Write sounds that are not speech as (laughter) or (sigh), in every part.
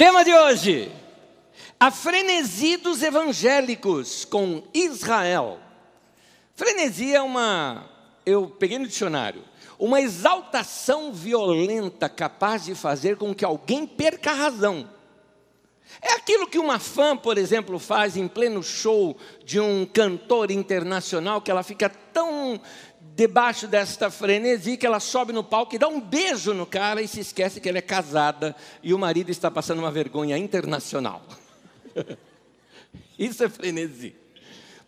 Tema de hoje: a frenesi dos evangélicos com Israel. Frenesi é uma, eu peguei no dicionário, uma exaltação violenta capaz de fazer com que alguém perca a razão. É aquilo que uma fã, por exemplo, faz em pleno show de um cantor internacional, que ela fica tão debaixo desta frenesi que ela sobe no palco e dá um beijo no cara e se esquece que ela é casada e o marido está passando uma vergonha internacional. (laughs) Isso é frenesi.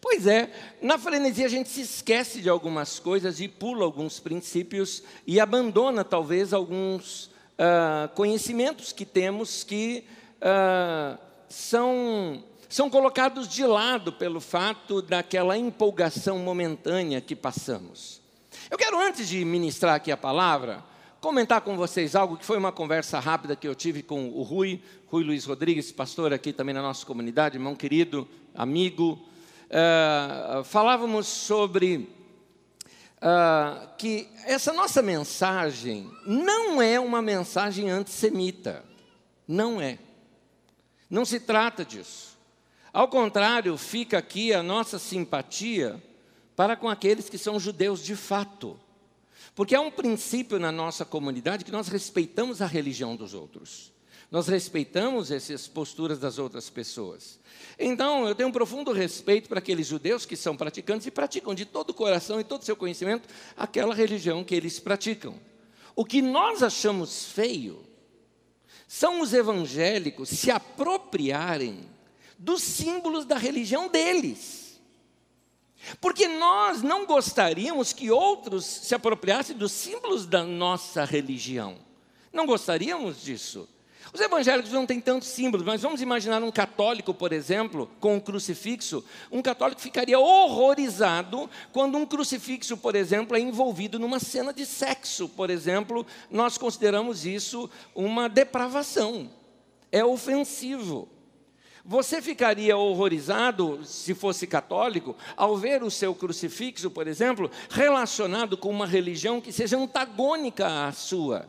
Pois é, na frenesi a gente se esquece de algumas coisas e pula alguns princípios e abandona talvez alguns uh, conhecimentos que temos que uh, são são colocados de lado pelo fato daquela empolgação momentânea que passamos. Eu quero, antes de ministrar aqui a palavra, comentar com vocês algo que foi uma conversa rápida que eu tive com o Rui, Rui Luiz Rodrigues, pastor aqui também na nossa comunidade, irmão querido, amigo. Uh, falávamos sobre uh, que essa nossa mensagem não é uma mensagem antissemita. Não é. Não se trata disso. Ao contrário, fica aqui a nossa simpatia para com aqueles que são judeus de fato. Porque há um princípio na nossa comunidade que nós respeitamos a religião dos outros. Nós respeitamos essas posturas das outras pessoas. Então, eu tenho um profundo respeito para aqueles judeus que são praticantes e praticam de todo o coração e todo o seu conhecimento aquela religião que eles praticam. O que nós achamos feio são os evangélicos se apropriarem dos símbolos da religião deles. Porque nós não gostaríamos que outros se apropriassem dos símbolos da nossa religião. Não gostaríamos disso. Os evangélicos não têm tantos símbolos, mas vamos imaginar um católico, por exemplo, com um crucifixo. Um católico ficaria horrorizado quando um crucifixo, por exemplo, é envolvido numa cena de sexo, por exemplo. Nós consideramos isso uma depravação. É ofensivo. Você ficaria horrorizado, se fosse católico, ao ver o seu crucifixo, por exemplo, relacionado com uma religião que seja antagônica à sua.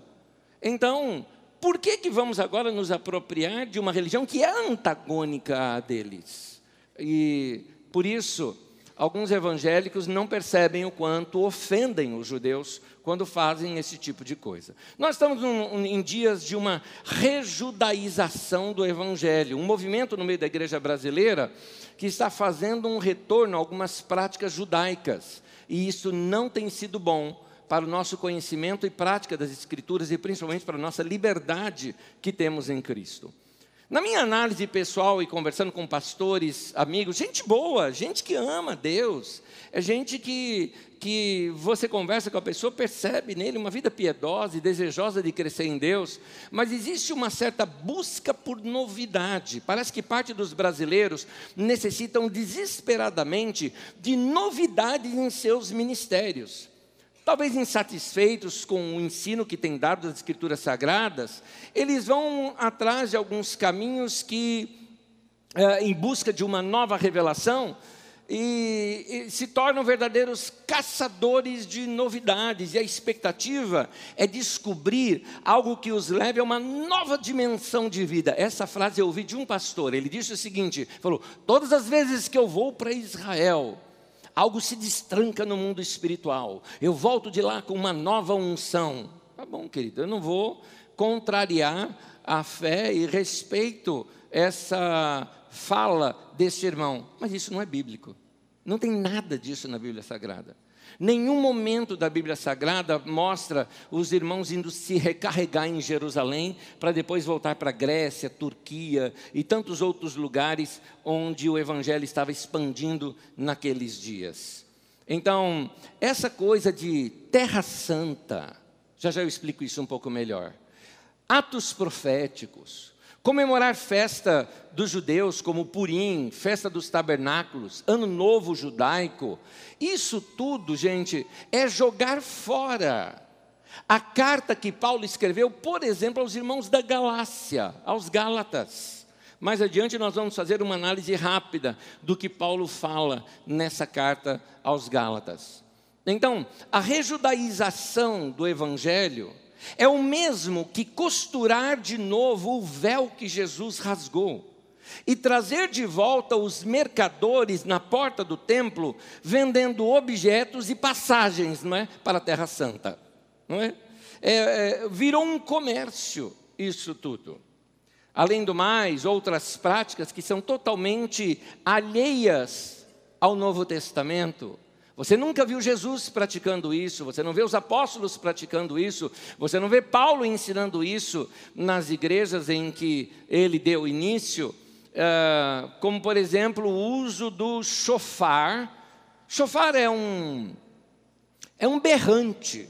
Então, por que, que vamos agora nos apropriar de uma religião que é antagônica à deles? E por isso, alguns evangélicos não percebem o quanto ofendem os judeus quando fazem esse tipo de coisa. Nós estamos em dias de uma rejudaização do evangelho, um movimento no meio da igreja brasileira que está fazendo um retorno a algumas práticas judaicas, e isso não tem sido bom para o nosso conhecimento e prática das escrituras e principalmente para a nossa liberdade que temos em Cristo. Na minha análise pessoal e conversando com pastores, amigos, gente boa, gente que ama Deus, é gente que, que você conversa com a pessoa, percebe nele uma vida piedosa e desejosa de crescer em Deus, mas existe uma certa busca por novidade. Parece que parte dos brasileiros necessitam desesperadamente de novidades em seus ministérios. Talvez insatisfeitos com o ensino que tem dado das Escrituras Sagradas, eles vão atrás de alguns caminhos que, é, em busca de uma nova revelação, e, e, se tornam verdadeiros caçadores de novidades, e a expectativa é descobrir algo que os leve a uma nova dimensão de vida. Essa frase eu ouvi de um pastor, ele disse o seguinte: falou, todas as vezes que eu vou para Israel, algo se destranca no mundo espiritual. Eu volto de lá com uma nova unção. Tá bom, querido, eu não vou contrariar a fé e respeito essa fala desse irmão, mas isso não é bíblico. Não tem nada disso na Bíblia Sagrada. Nenhum momento da Bíblia Sagrada mostra os irmãos indo se recarregar em Jerusalém para depois voltar para Grécia, Turquia e tantos outros lugares onde o Evangelho estava expandindo naqueles dias. Então, essa coisa de Terra Santa, já já eu explico isso um pouco melhor. Atos proféticos, Comemorar festa dos judeus, como Purim, festa dos tabernáculos, Ano Novo judaico, isso tudo, gente, é jogar fora a carta que Paulo escreveu, por exemplo, aos irmãos da Galácia, aos Gálatas. Mais adiante nós vamos fazer uma análise rápida do que Paulo fala nessa carta aos Gálatas. Então, a rejudaização do evangelho é o mesmo que costurar de novo o véu que Jesus rasgou e trazer de volta os mercadores na porta do templo, vendendo objetos e passagens não é, para a Terra Santa. Não é? É, é, virou um comércio isso tudo. Além do mais, outras práticas que são totalmente alheias ao Novo Testamento. Você nunca viu Jesus praticando isso, você não vê os apóstolos praticando isso, você não vê Paulo ensinando isso nas igrejas em que ele deu início, uh, como por exemplo o uso do chofar. Chofar é um, é um berrante,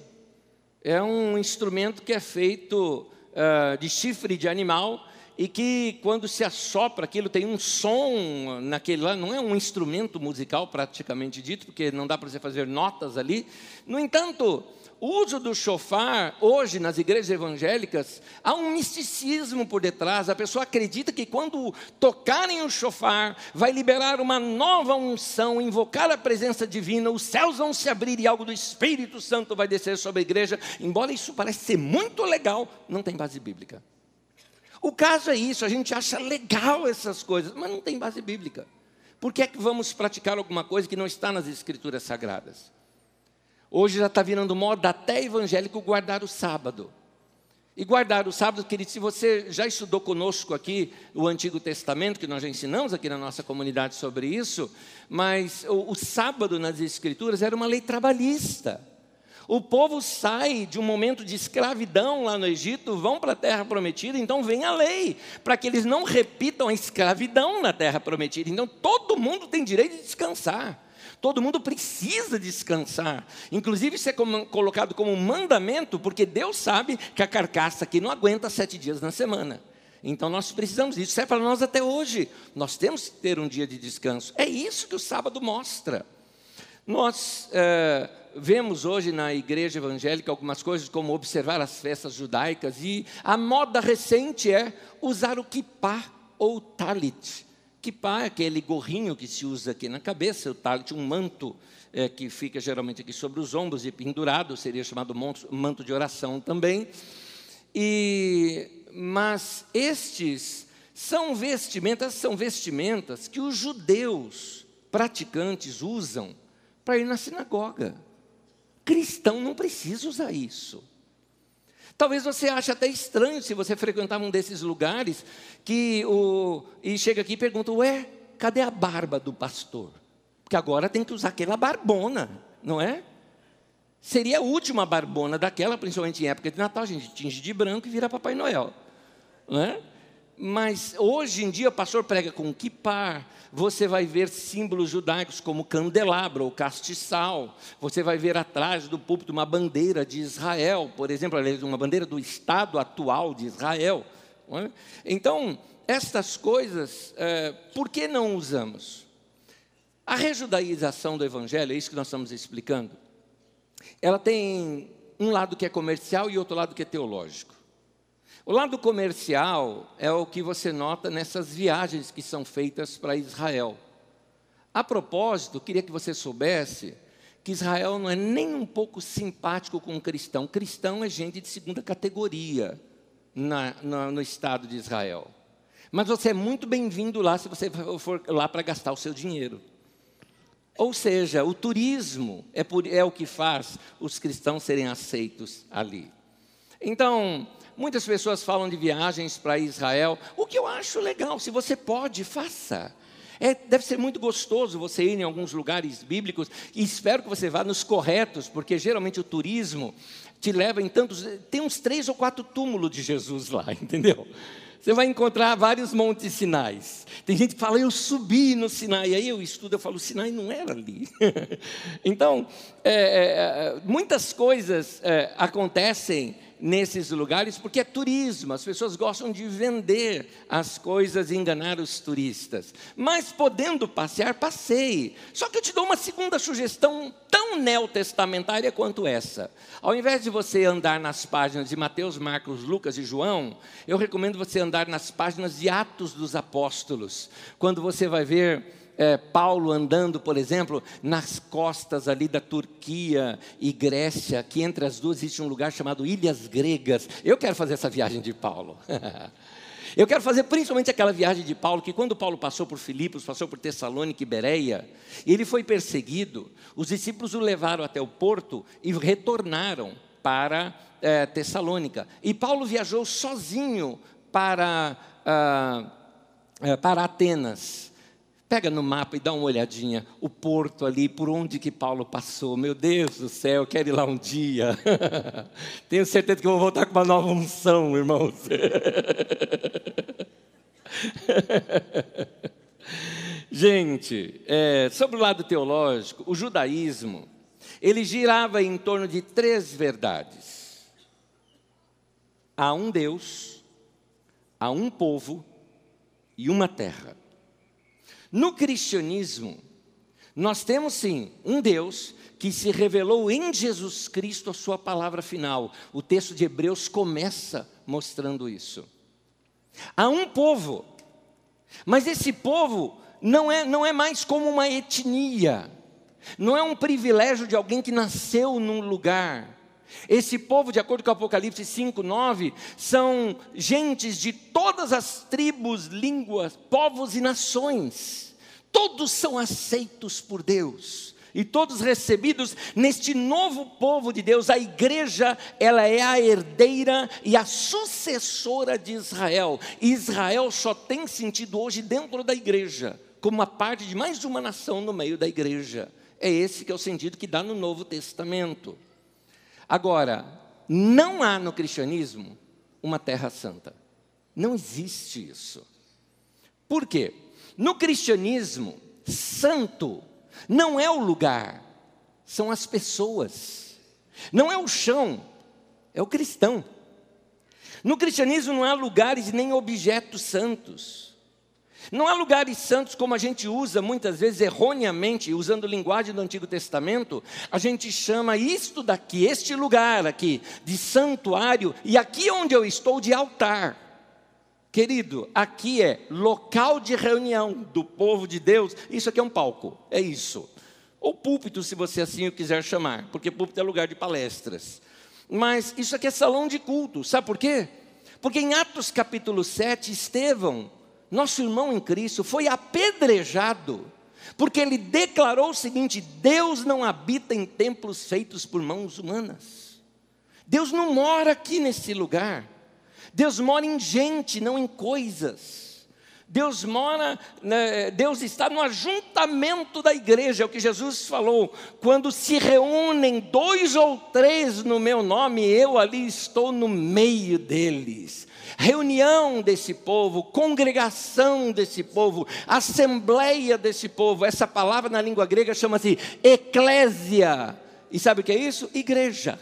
é um instrumento que é feito uh, de chifre de animal e que quando se assopra aquilo tem um som naquele lá, não é um instrumento musical praticamente dito, porque não dá para você fazer notas ali. No entanto, o uso do chofar, hoje nas igrejas evangélicas, há um misticismo por detrás. A pessoa acredita que quando tocarem o chofar, vai liberar uma nova unção, invocar a presença divina, os céus vão se abrir e algo do Espírito Santo vai descer sobre a igreja. Embora isso pareça ser muito legal, não tem base bíblica. O caso é isso, a gente acha legal essas coisas, mas não tem base bíblica. Por que é que vamos praticar alguma coisa que não está nas escrituras sagradas? Hoje já está virando moda até evangélico guardar o sábado. E guardar o sábado, querido, se você já estudou conosco aqui o Antigo Testamento, que nós já ensinamos aqui na nossa comunidade sobre isso, mas o, o sábado nas Escrituras era uma lei trabalhista. O povo sai de um momento de escravidão lá no Egito, vão para a terra prometida, então vem a lei, para que eles não repitam a escravidão na terra prometida. Então todo mundo tem direito de descansar. Todo mundo precisa descansar. Inclusive, isso é colocado como um mandamento, porque Deus sabe que a carcaça aqui não aguenta sete dias na semana. Então nós precisamos disso. Isso é para nós até hoje. Nós temos que ter um dia de descanso. É isso que o sábado mostra. Nós. É, vemos hoje na igreja evangélica algumas coisas como observar as festas judaicas e a moda recente é usar o kippah ou talit. Kippah é aquele gorrinho que se usa aqui na cabeça, o talit, um manto é, que fica geralmente aqui sobre os ombros e pendurado, seria chamado manto de oração também. E, mas estes são vestimentas, são vestimentas que os judeus praticantes usam para ir na sinagoga. Cristão não precisa usar isso. Talvez você ache até estranho se você frequentar um desses lugares que o e chega aqui e pergunta: "Ué, cadê a barba do pastor?" Porque agora tem que usar aquela barbona, não é? Seria a última barbona daquela, principalmente em época de Natal, a gente tinge de branco e vira Papai Noel, não é? Mas hoje em dia o pastor prega com kippah, você vai ver símbolos judaicos como candelabro ou castiçal, você vai ver atrás do púlpito uma bandeira de Israel, por exemplo, uma bandeira do Estado atual de Israel. É? Então, estas coisas, é, por que não usamos? A rejudaização do Evangelho, é isso que nós estamos explicando, ela tem um lado que é comercial e outro lado que é teológico. O lado comercial é o que você nota nessas viagens que são feitas para Israel. A propósito, queria que você soubesse que Israel não é nem um pouco simpático com o cristão. Cristão é gente de segunda categoria na, na, no Estado de Israel. Mas você é muito bem-vindo lá se você for lá para gastar o seu dinheiro. Ou seja, o turismo é, por, é o que faz os cristãos serem aceitos ali. Então, Muitas pessoas falam de viagens para Israel, o que eu acho legal, se você pode, faça. É, deve ser muito gostoso você ir em alguns lugares bíblicos e espero que você vá nos corretos, porque geralmente o turismo te leva em tantos. Tem uns três ou quatro túmulos de Jesus lá, (laughs) entendeu? Você vai encontrar vários montes sinais. Tem gente que fala, eu subi no Sinai. Aí eu estudo, eu falo, o Sinai não era ali. (laughs) então, é, é, é, muitas coisas é, acontecem nesses lugares, porque é turismo, as pessoas gostam de vender as coisas e enganar os turistas. Mas podendo passear, passeie. Só que eu te dou uma segunda sugestão tão neotestamentária quanto essa. Ao invés de você andar nas páginas de Mateus, Marcos, Lucas e João, eu recomendo você andar nas páginas de Atos dos Apóstolos, quando você vai ver é, Paulo andando, por exemplo, nas costas ali da Turquia e Grécia, que entre as duas existe um lugar chamado Ilhas Gregas. Eu quero fazer essa viagem de Paulo. (laughs) Eu quero fazer principalmente aquela viagem de Paulo, que quando Paulo passou por Filipos, passou por Tessalônica e Bereia, ele foi perseguido, os discípulos o levaram até o porto e retornaram para é, Tessalônica. E Paulo viajou sozinho para, ah, é, para Atenas. Pega no mapa e dá uma olhadinha, o porto ali, por onde que Paulo passou. Meu Deus do céu, quero ir lá um dia. (laughs) Tenho certeza que vou voltar com uma nova unção, irmãos. (laughs) Gente, é, sobre o lado teológico, o judaísmo, ele girava em torno de três verdades: há um Deus, há um povo e uma terra. No cristianismo, nós temos sim um Deus que se revelou em Jesus Cristo a sua palavra final. O texto de Hebreus começa mostrando isso. Há um povo, mas esse povo não é, não é mais como uma etnia, não é um privilégio de alguém que nasceu num lugar. Esse povo, de acordo com Apocalipse 5, 9, são gentes de todas as tribos, línguas, povos e nações todos são aceitos por Deus e todos recebidos neste novo povo de Deus. A igreja, ela é a herdeira e a sucessora de Israel. Israel só tem sentido hoje dentro da igreja, como uma parte de mais uma nação no meio da igreja. É esse que é o sentido que dá no Novo Testamento. Agora, não há no cristianismo uma terra santa. Não existe isso. Por quê? No cristianismo, santo não é o lugar, são as pessoas. Não é o chão, é o cristão. No cristianismo não há lugares nem objetos santos. Não há lugares santos como a gente usa muitas vezes erroneamente, usando linguagem do Antigo Testamento, a gente chama isto daqui, este lugar aqui, de santuário, e aqui onde eu estou, de altar. Querido, aqui é local de reunião do povo de Deus. Isso aqui é um palco, é isso. Ou púlpito, se você assim o quiser chamar, porque púlpito é lugar de palestras. Mas isso aqui é salão de culto, sabe por quê? Porque em Atos capítulo 7, Estevão, nosso irmão em Cristo, foi apedrejado, porque ele declarou o seguinte: Deus não habita em templos feitos por mãos humanas. Deus não mora aqui nesse lugar. Deus mora em gente, não em coisas. Deus mora, né, Deus está no ajuntamento da igreja, é o que Jesus falou. Quando se reúnem dois ou três no meu nome, eu ali estou no meio deles. Reunião desse povo, congregação desse povo, assembleia desse povo. Essa palavra na língua grega chama-se eclésia. E sabe o que é isso? Igreja.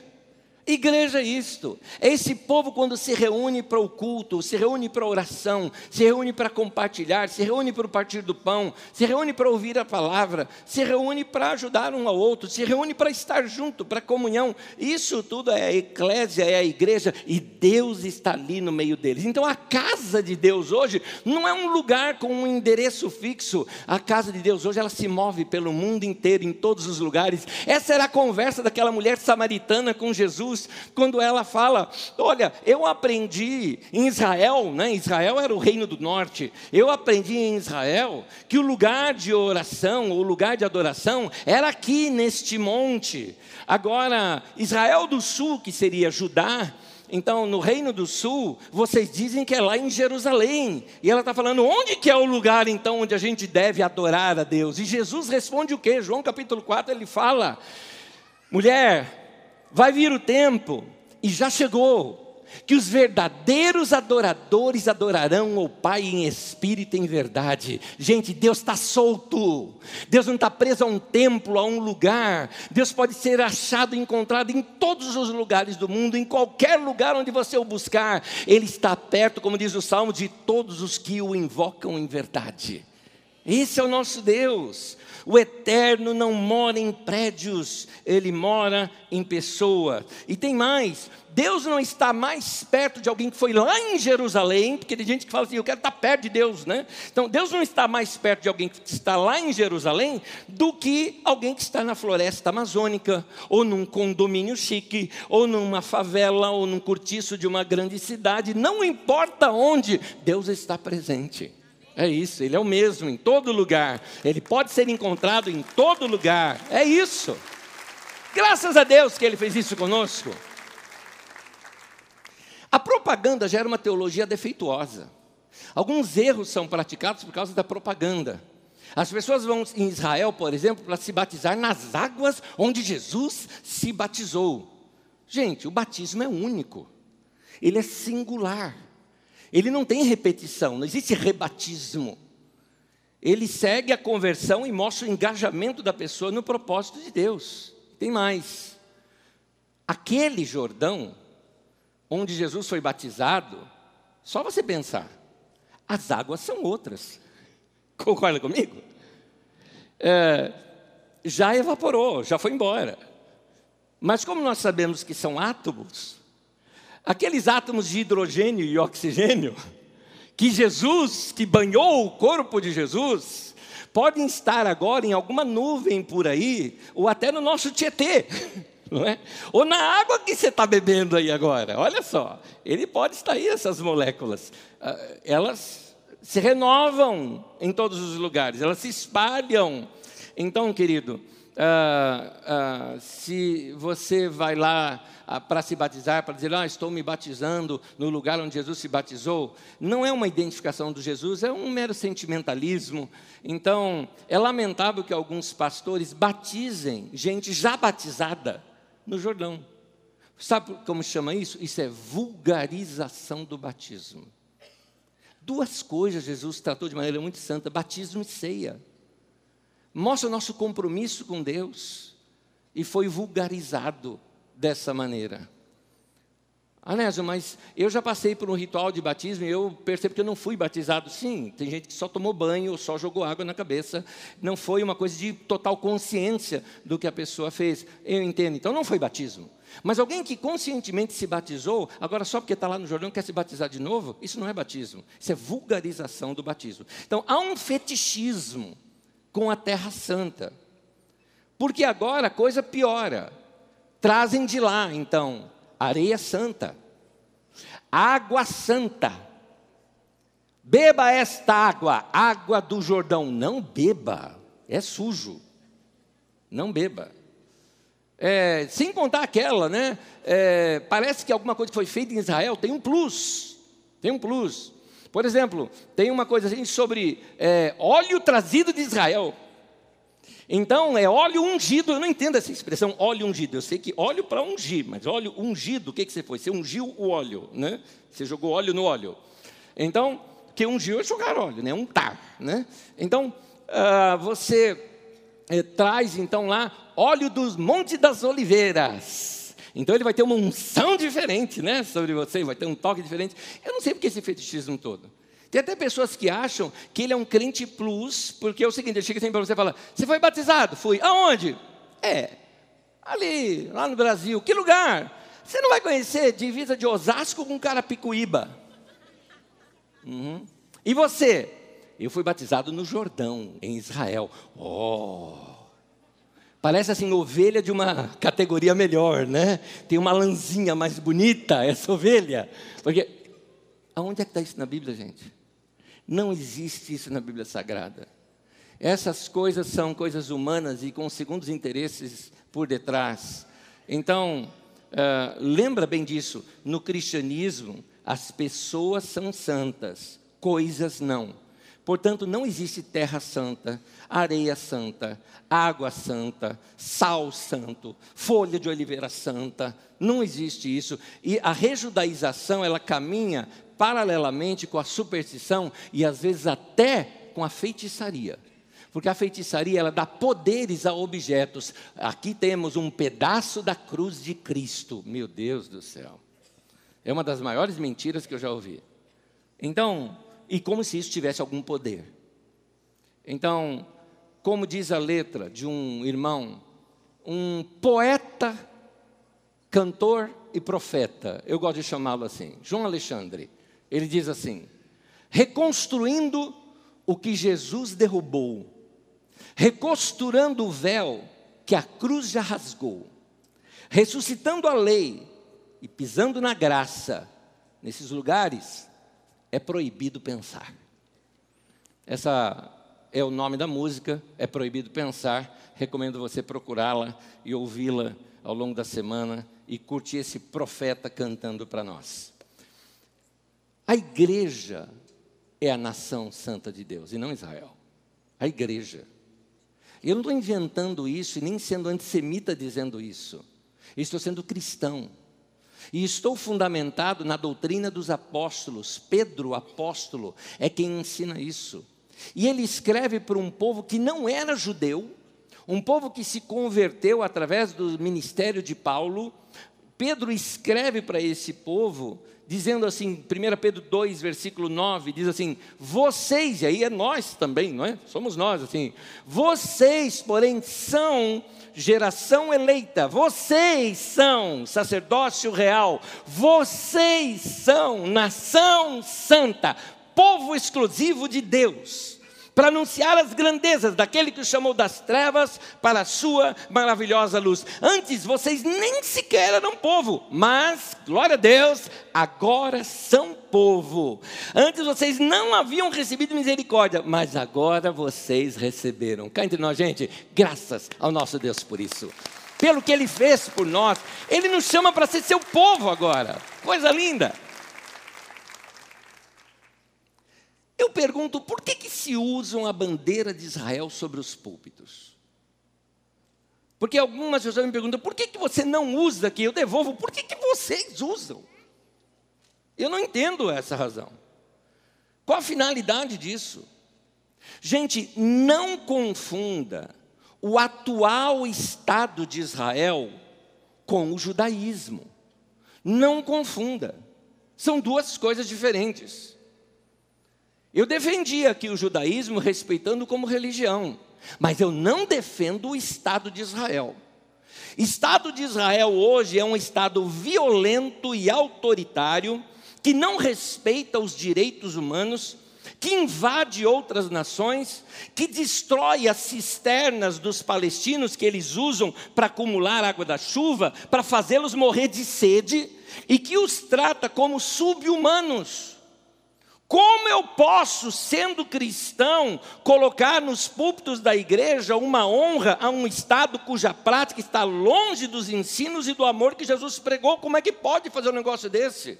Igreja é isto. É esse povo quando se reúne para o culto, se reúne para a oração, se reúne para compartilhar, se reúne para o partir do pão, se reúne para ouvir a palavra, se reúne para ajudar um ao outro, se reúne para estar junto, para comunhão. Isso tudo é a eclésia, é a igreja e Deus está ali no meio deles. Então a casa de Deus hoje não é um lugar com um endereço fixo. A casa de Deus hoje ela se move pelo mundo inteiro, em todos os lugares. Essa era a conversa daquela mulher samaritana com Jesus Jesus, quando ela fala: Olha, eu aprendi em Israel, né? Israel era o reino do norte, eu aprendi em Israel que o lugar de oração, o lugar de adoração, era aqui neste monte. Agora, Israel do sul, que seria Judá, então, no Reino do Sul, vocês dizem que é lá em Jerusalém. E ela está falando, onde que é o lugar, então, onde a gente deve adorar a Deus? E Jesus responde o quê? João capítulo 4, ele fala, mulher, vai vir o tempo, e já chegou, que os verdadeiros adoradores adorarão o Pai em espírito e em verdade. Gente, Deus está solto, Deus não está preso a um templo, a um lugar. Deus pode ser achado e encontrado em todos os lugares do mundo, em qualquer lugar onde você o buscar. Ele está perto, como diz o salmo, de todos os que o invocam em verdade. Esse é o nosso Deus. O eterno não mora em prédios, ele mora em pessoas. E tem mais: Deus não está mais perto de alguém que foi lá em Jerusalém, porque tem gente que fala assim, eu quero estar perto de Deus, né? Então, Deus não está mais perto de alguém que está lá em Jerusalém do que alguém que está na floresta amazônica, ou num condomínio chique, ou numa favela, ou num cortiço de uma grande cidade. Não importa onde, Deus está presente. É isso, Ele é o mesmo em todo lugar. Ele pode ser encontrado em todo lugar. É isso. Graças a Deus que Ele fez isso conosco. A propaganda gera uma teologia defeituosa. Alguns erros são praticados por causa da propaganda. As pessoas vão em Israel, por exemplo, para se batizar nas águas onde Jesus se batizou. Gente, o batismo é único, ele é singular, ele não tem repetição, não existe rebatismo. Ele segue a conversão e mostra o engajamento da pessoa no propósito de Deus. Tem mais. Aquele Jordão onde Jesus foi batizado, só você pensar, as águas são outras. (laughs) Concorda comigo? É, já evaporou, já foi embora. Mas como nós sabemos que são átomos, aqueles átomos de hidrogênio e oxigênio, que Jesus, que banhou o corpo de Jesus, podem estar agora em alguma nuvem por aí, ou até no nosso Tietê (laughs) não é? Ou na água que você está bebendo aí agora, olha só, ele pode estar aí, essas moléculas, ah, elas se renovam em todos os lugares, elas se espalham. Então, querido, ah, ah, se você vai lá para se batizar, para dizer, ah, estou me batizando no lugar onde Jesus se batizou, não é uma identificação do Jesus, é um mero sentimentalismo. Então, é lamentável que alguns pastores batizem gente já batizada no Jordão. Sabe como chama isso? Isso é vulgarização do batismo. Duas coisas Jesus tratou de maneira muito santa: batismo e ceia. Mostra o nosso compromisso com Deus e foi vulgarizado dessa maneira. Anésio, mas eu já passei por um ritual de batismo e eu percebo que eu não fui batizado. Sim, tem gente que só tomou banho ou só jogou água na cabeça. Não foi uma coisa de total consciência do que a pessoa fez. Eu entendo, então não foi batismo. Mas alguém que conscientemente se batizou, agora só porque está lá no Jordão quer se batizar de novo, isso não é batismo. Isso é vulgarização do batismo. Então há um fetichismo com a Terra Santa. Porque agora a coisa piora. Trazem de lá, então, areia santa, água santa. Beba esta água, água do Jordão. Não beba, é sujo. Não beba. É, sem contar aquela, né? É, parece que alguma coisa foi feita em Israel tem um plus. Tem um plus. Por exemplo, tem uma coisa assim sobre é, óleo trazido de Israel. Então, é óleo ungido, eu não entendo essa expressão óleo ungido. Eu sei que óleo para ungir, mas óleo ungido, o que, que você foi? Você ungiu o óleo, né? Você jogou óleo no óleo. Então, que ungiu é jogar óleo, né? Untar, né? Então, uh, você eh, traz então lá óleo dos Montes das Oliveiras. Então ele vai ter uma unção diferente, né, sobre você, vai ter um toque diferente. Eu não sei porque esse fetichismo todo. Tem até pessoas que acham que ele é um crente plus, porque é o seguinte, ele chega sempre para você e fala, você foi batizado? Fui. Aonde? É, ali, lá no Brasil. Que lugar? Você não vai conhecer divisa de Osasco com Carapicuíba. Uhum. E você? Eu fui batizado no Jordão, em Israel. Oh! Parece assim, ovelha de uma categoria melhor, né? Tem uma lãzinha mais bonita, essa ovelha. Porque, aonde é que está isso na Bíblia, gente? Não existe isso na Bíblia Sagrada. Essas coisas são coisas humanas e com segundos interesses por detrás. Então, uh, lembra bem disso. No cristianismo, as pessoas são santas, coisas não. Portanto, não existe terra santa, areia santa, água santa, sal santo, folha de oliveira santa. Não existe isso. E a rejudaização, ela caminha paralelamente com a superstição e às vezes até com a feitiçaria. Porque a feitiçaria ela dá poderes a objetos. Aqui temos um pedaço da cruz de Cristo. Meu Deus do céu. É uma das maiores mentiras que eu já ouvi. Então, e como se isso tivesse algum poder. Então, como diz a letra de um irmão, um poeta, cantor e profeta, eu gosto de chamá-lo assim, João Alexandre, ele diz assim: reconstruindo o que Jesus derrubou, recosturando o véu que a cruz já rasgou, ressuscitando a lei e pisando na graça, nesses lugares é proibido pensar. Essa é o nome da música, é proibido pensar. Recomendo você procurá-la e ouvi-la ao longo da semana e curtir esse profeta cantando para nós. A igreja é a nação santa de Deus e não Israel. A igreja. Eu não estou inventando isso e nem sendo antissemita dizendo isso. Estou sendo cristão. E estou fundamentado na doutrina dos apóstolos. Pedro, apóstolo, é quem ensina isso. E ele escreve para um povo que não era judeu, um povo que se converteu através do ministério de Paulo. Pedro escreve para esse povo dizendo assim, 1 Pedro 2, versículo 9, diz assim: Vocês, e aí é nós também, não é? Somos nós, assim. Vocês, porém, são geração eleita, vocês são sacerdócio real, vocês são nação santa, povo exclusivo de Deus para anunciar as grandezas daquele que o chamou das trevas para a sua maravilhosa luz. Antes vocês nem sequer eram povo, mas, glória a Deus, agora são povo. Antes vocês não haviam recebido misericórdia, mas agora vocês receberam. Cá entre nós, gente, graças ao nosso Deus por isso. Pelo que ele fez por nós, ele nos chama para ser seu povo agora. Coisa linda. Eu pergunto, por que, que se usam a bandeira de Israel sobre os púlpitos? Porque algumas pessoas me perguntam, por que, que você não usa aqui? Eu devolvo, por que, que vocês usam? Eu não entendo essa razão. Qual a finalidade disso? Gente, não confunda o atual Estado de Israel com o judaísmo. Não confunda. São duas coisas diferentes. Eu defendia aqui o judaísmo respeitando como religião, mas eu não defendo o Estado de Israel. Estado de Israel hoje é um Estado violento e autoritário, que não respeita os direitos humanos, que invade outras nações, que destrói as cisternas dos palestinos que eles usam para acumular água da chuva, para fazê-los morrer de sede, e que os trata como sub-humanos. Como eu posso, sendo cristão, colocar nos púlpitos da igreja uma honra a um Estado cuja prática está longe dos ensinos e do amor que Jesus pregou? Como é que pode fazer um negócio desse?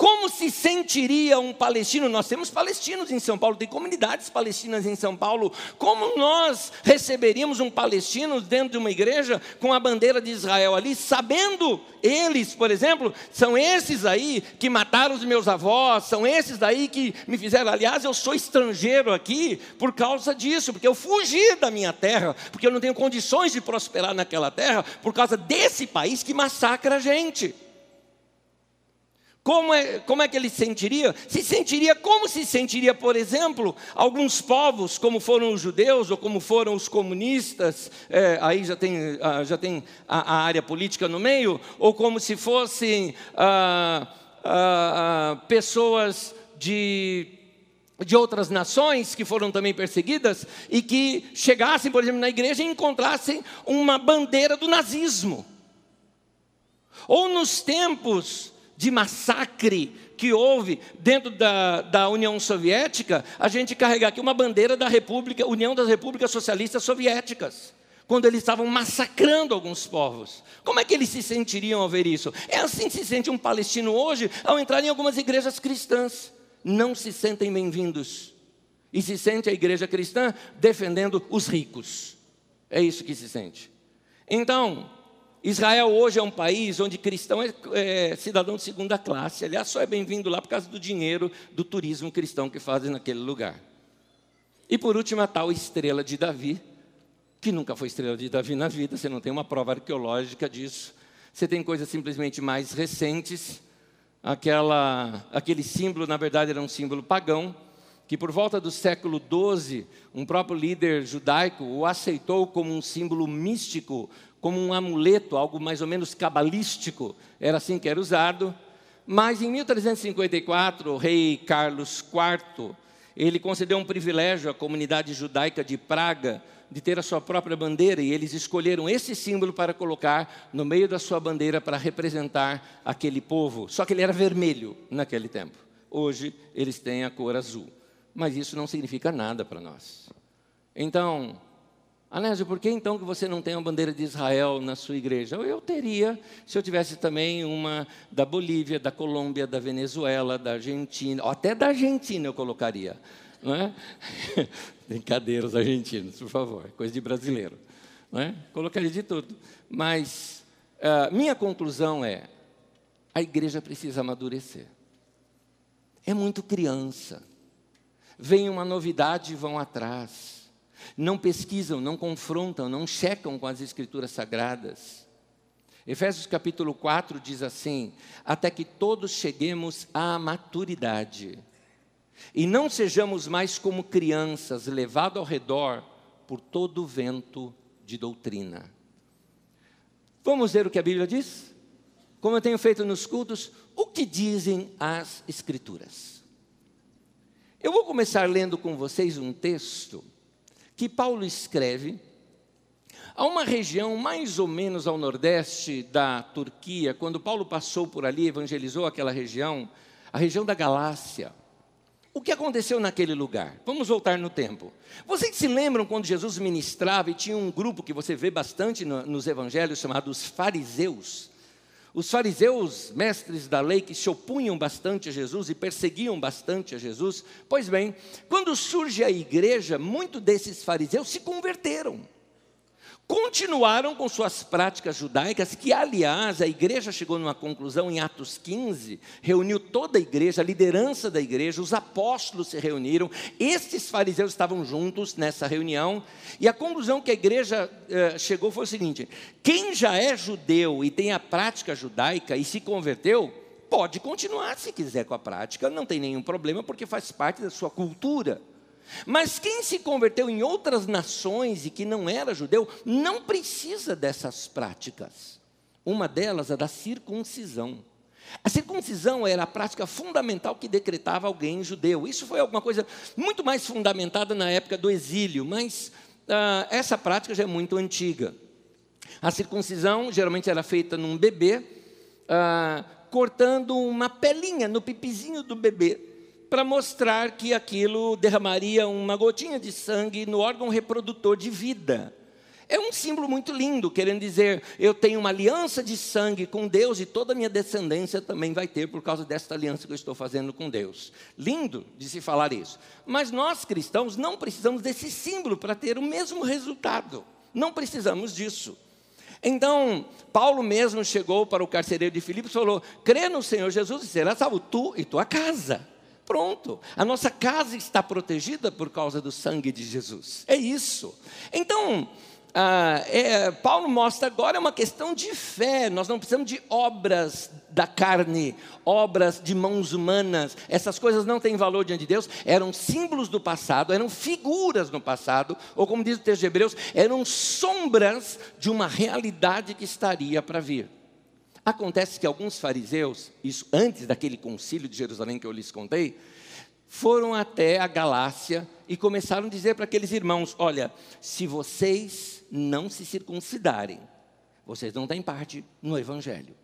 Como se sentiria um palestino? Nós temos palestinos em São Paulo, tem comunidades palestinas em São Paulo. Como nós receberíamos um palestino dentro de uma igreja com a bandeira de Israel ali, sabendo eles, por exemplo, são esses aí que mataram os meus avós, são esses daí que me fizeram. Aliás, eu sou estrangeiro aqui por causa disso, porque eu fugi da minha terra, porque eu não tenho condições de prosperar naquela terra por causa desse país que massacra a gente. Como é, como é que ele sentiria? Se sentiria como se sentiria, por exemplo, alguns povos, como foram os judeus ou como foram os comunistas, é, aí já tem, ah, já tem a, a, área política no meio, ou como se fossem ah, ah, ah, pessoas de de outras nações que foram também perseguidas e que chegassem, por exemplo, na igreja e encontrassem uma bandeira do nazismo. Ou nos tempos de massacre que houve dentro da, da União Soviética, a gente carregar aqui uma bandeira da República, União das Repúblicas Socialistas Soviéticas, quando eles estavam massacrando alguns povos. Como é que eles se sentiriam ao ver isso? É assim que se sente um palestino hoje ao entrar em algumas igrejas cristãs. Não se sentem bem-vindos. E se sente a igreja cristã defendendo os ricos. É isso que se sente. Então, Israel hoje é um país onde cristão é, é, cidadão de segunda classe. Aliás, só é bem-vindo lá por causa do dinheiro do turismo cristão que fazem naquele lugar. E por último, a tal estrela de Davi, que nunca foi estrela de Davi na vida, você não tem uma prova arqueológica disso. Você tem coisas simplesmente mais recentes. Aquela, aquele símbolo, na verdade, era um símbolo pagão que por volta do século XII, um próprio líder judaico o aceitou como um símbolo místico, como um amuleto, algo mais ou menos cabalístico, era assim que era usado. Mas em 1354, o rei Carlos IV, ele concedeu um privilégio à comunidade judaica de Praga de ter a sua própria bandeira e eles escolheram esse símbolo para colocar no meio da sua bandeira para representar aquele povo. Só que ele era vermelho naquele tempo. Hoje eles têm a cor azul. Mas isso não significa nada para nós. Então, Anésio, por que então que você não tem uma bandeira de Israel na sua igreja? Eu teria, se eu tivesse também uma da Bolívia, da Colômbia, da Venezuela, da Argentina, até da Argentina eu colocaria. Não é? (laughs) Brincadeiras argentinos, por favor, coisa de brasileiro. Não é? Colocaria de tudo. Mas uh, minha conclusão é: a igreja precisa amadurecer. É muito criança. Vem uma novidade e vão atrás não pesquisam, não confrontam, não checam com as escrituras sagradas. Efésios capítulo 4 diz assim: Até que todos cheguemos à maturidade, e não sejamos mais como crianças, levados ao redor por todo o vento de doutrina. Vamos ver o que a Bíblia diz? Como eu tenho feito nos cultos, o que dizem as Escrituras? Eu vou começar lendo com vocês um texto que Paulo escreve a uma região mais ou menos ao nordeste da Turquia, quando Paulo passou por ali, evangelizou aquela região, a região da Galácia. O que aconteceu naquele lugar? Vamos voltar no tempo. Vocês se lembram quando Jesus ministrava e tinha um grupo que você vê bastante no, nos evangelhos chamado os fariseus? Os fariseus, mestres da lei, que se opunham bastante a Jesus e perseguiam bastante a Jesus, pois bem, quando surge a igreja, muitos desses fariseus se converteram continuaram com suas práticas judaicas, que, aliás, a igreja chegou numa conclusão em Atos 15, reuniu toda a igreja, a liderança da igreja, os apóstolos se reuniram, estes fariseus estavam juntos nessa reunião, e a conclusão que a igreja eh, chegou foi o seguinte: quem já é judeu e tem a prática judaica e se converteu, pode continuar se quiser com a prática, não tem nenhum problema, porque faz parte da sua cultura. Mas quem se converteu em outras nações e que não era judeu, não precisa dessas práticas. Uma delas é da circuncisão. A circuncisão era a prática fundamental que decretava alguém judeu. Isso foi alguma coisa muito mais fundamentada na época do exílio, mas ah, essa prática já é muito antiga. A circuncisão geralmente era feita num bebê, ah, cortando uma pelinha no pipizinho do bebê para mostrar que aquilo derramaria uma gotinha de sangue no órgão reprodutor de vida. É um símbolo muito lindo, querendo dizer, eu tenho uma aliança de sangue com Deus e toda a minha descendência também vai ter por causa desta aliança que eu estou fazendo com Deus. Lindo de se falar isso. Mas nós cristãos não precisamos desse símbolo para ter o mesmo resultado. Não precisamos disso. Então, Paulo mesmo chegou para o carcereiro de Filipos e falou: crê no Senhor Jesus e será salvo tu e tua casa. Pronto, a nossa casa está protegida por causa do sangue de Jesus. É isso. Então, ah, é, Paulo mostra agora é uma questão de fé. Nós não precisamos de obras da carne, obras de mãos humanas. Essas coisas não têm valor diante de Deus. Eram símbolos do passado, eram figuras no passado, ou como diz o texto de Hebreus, eram sombras de uma realidade que estaria para vir. Acontece que alguns fariseus, isso antes daquele concílio de Jerusalém que eu lhes contei, foram até a Galácia e começaram a dizer para aqueles irmãos: Olha, se vocês não se circuncidarem, vocês não têm parte no Evangelho.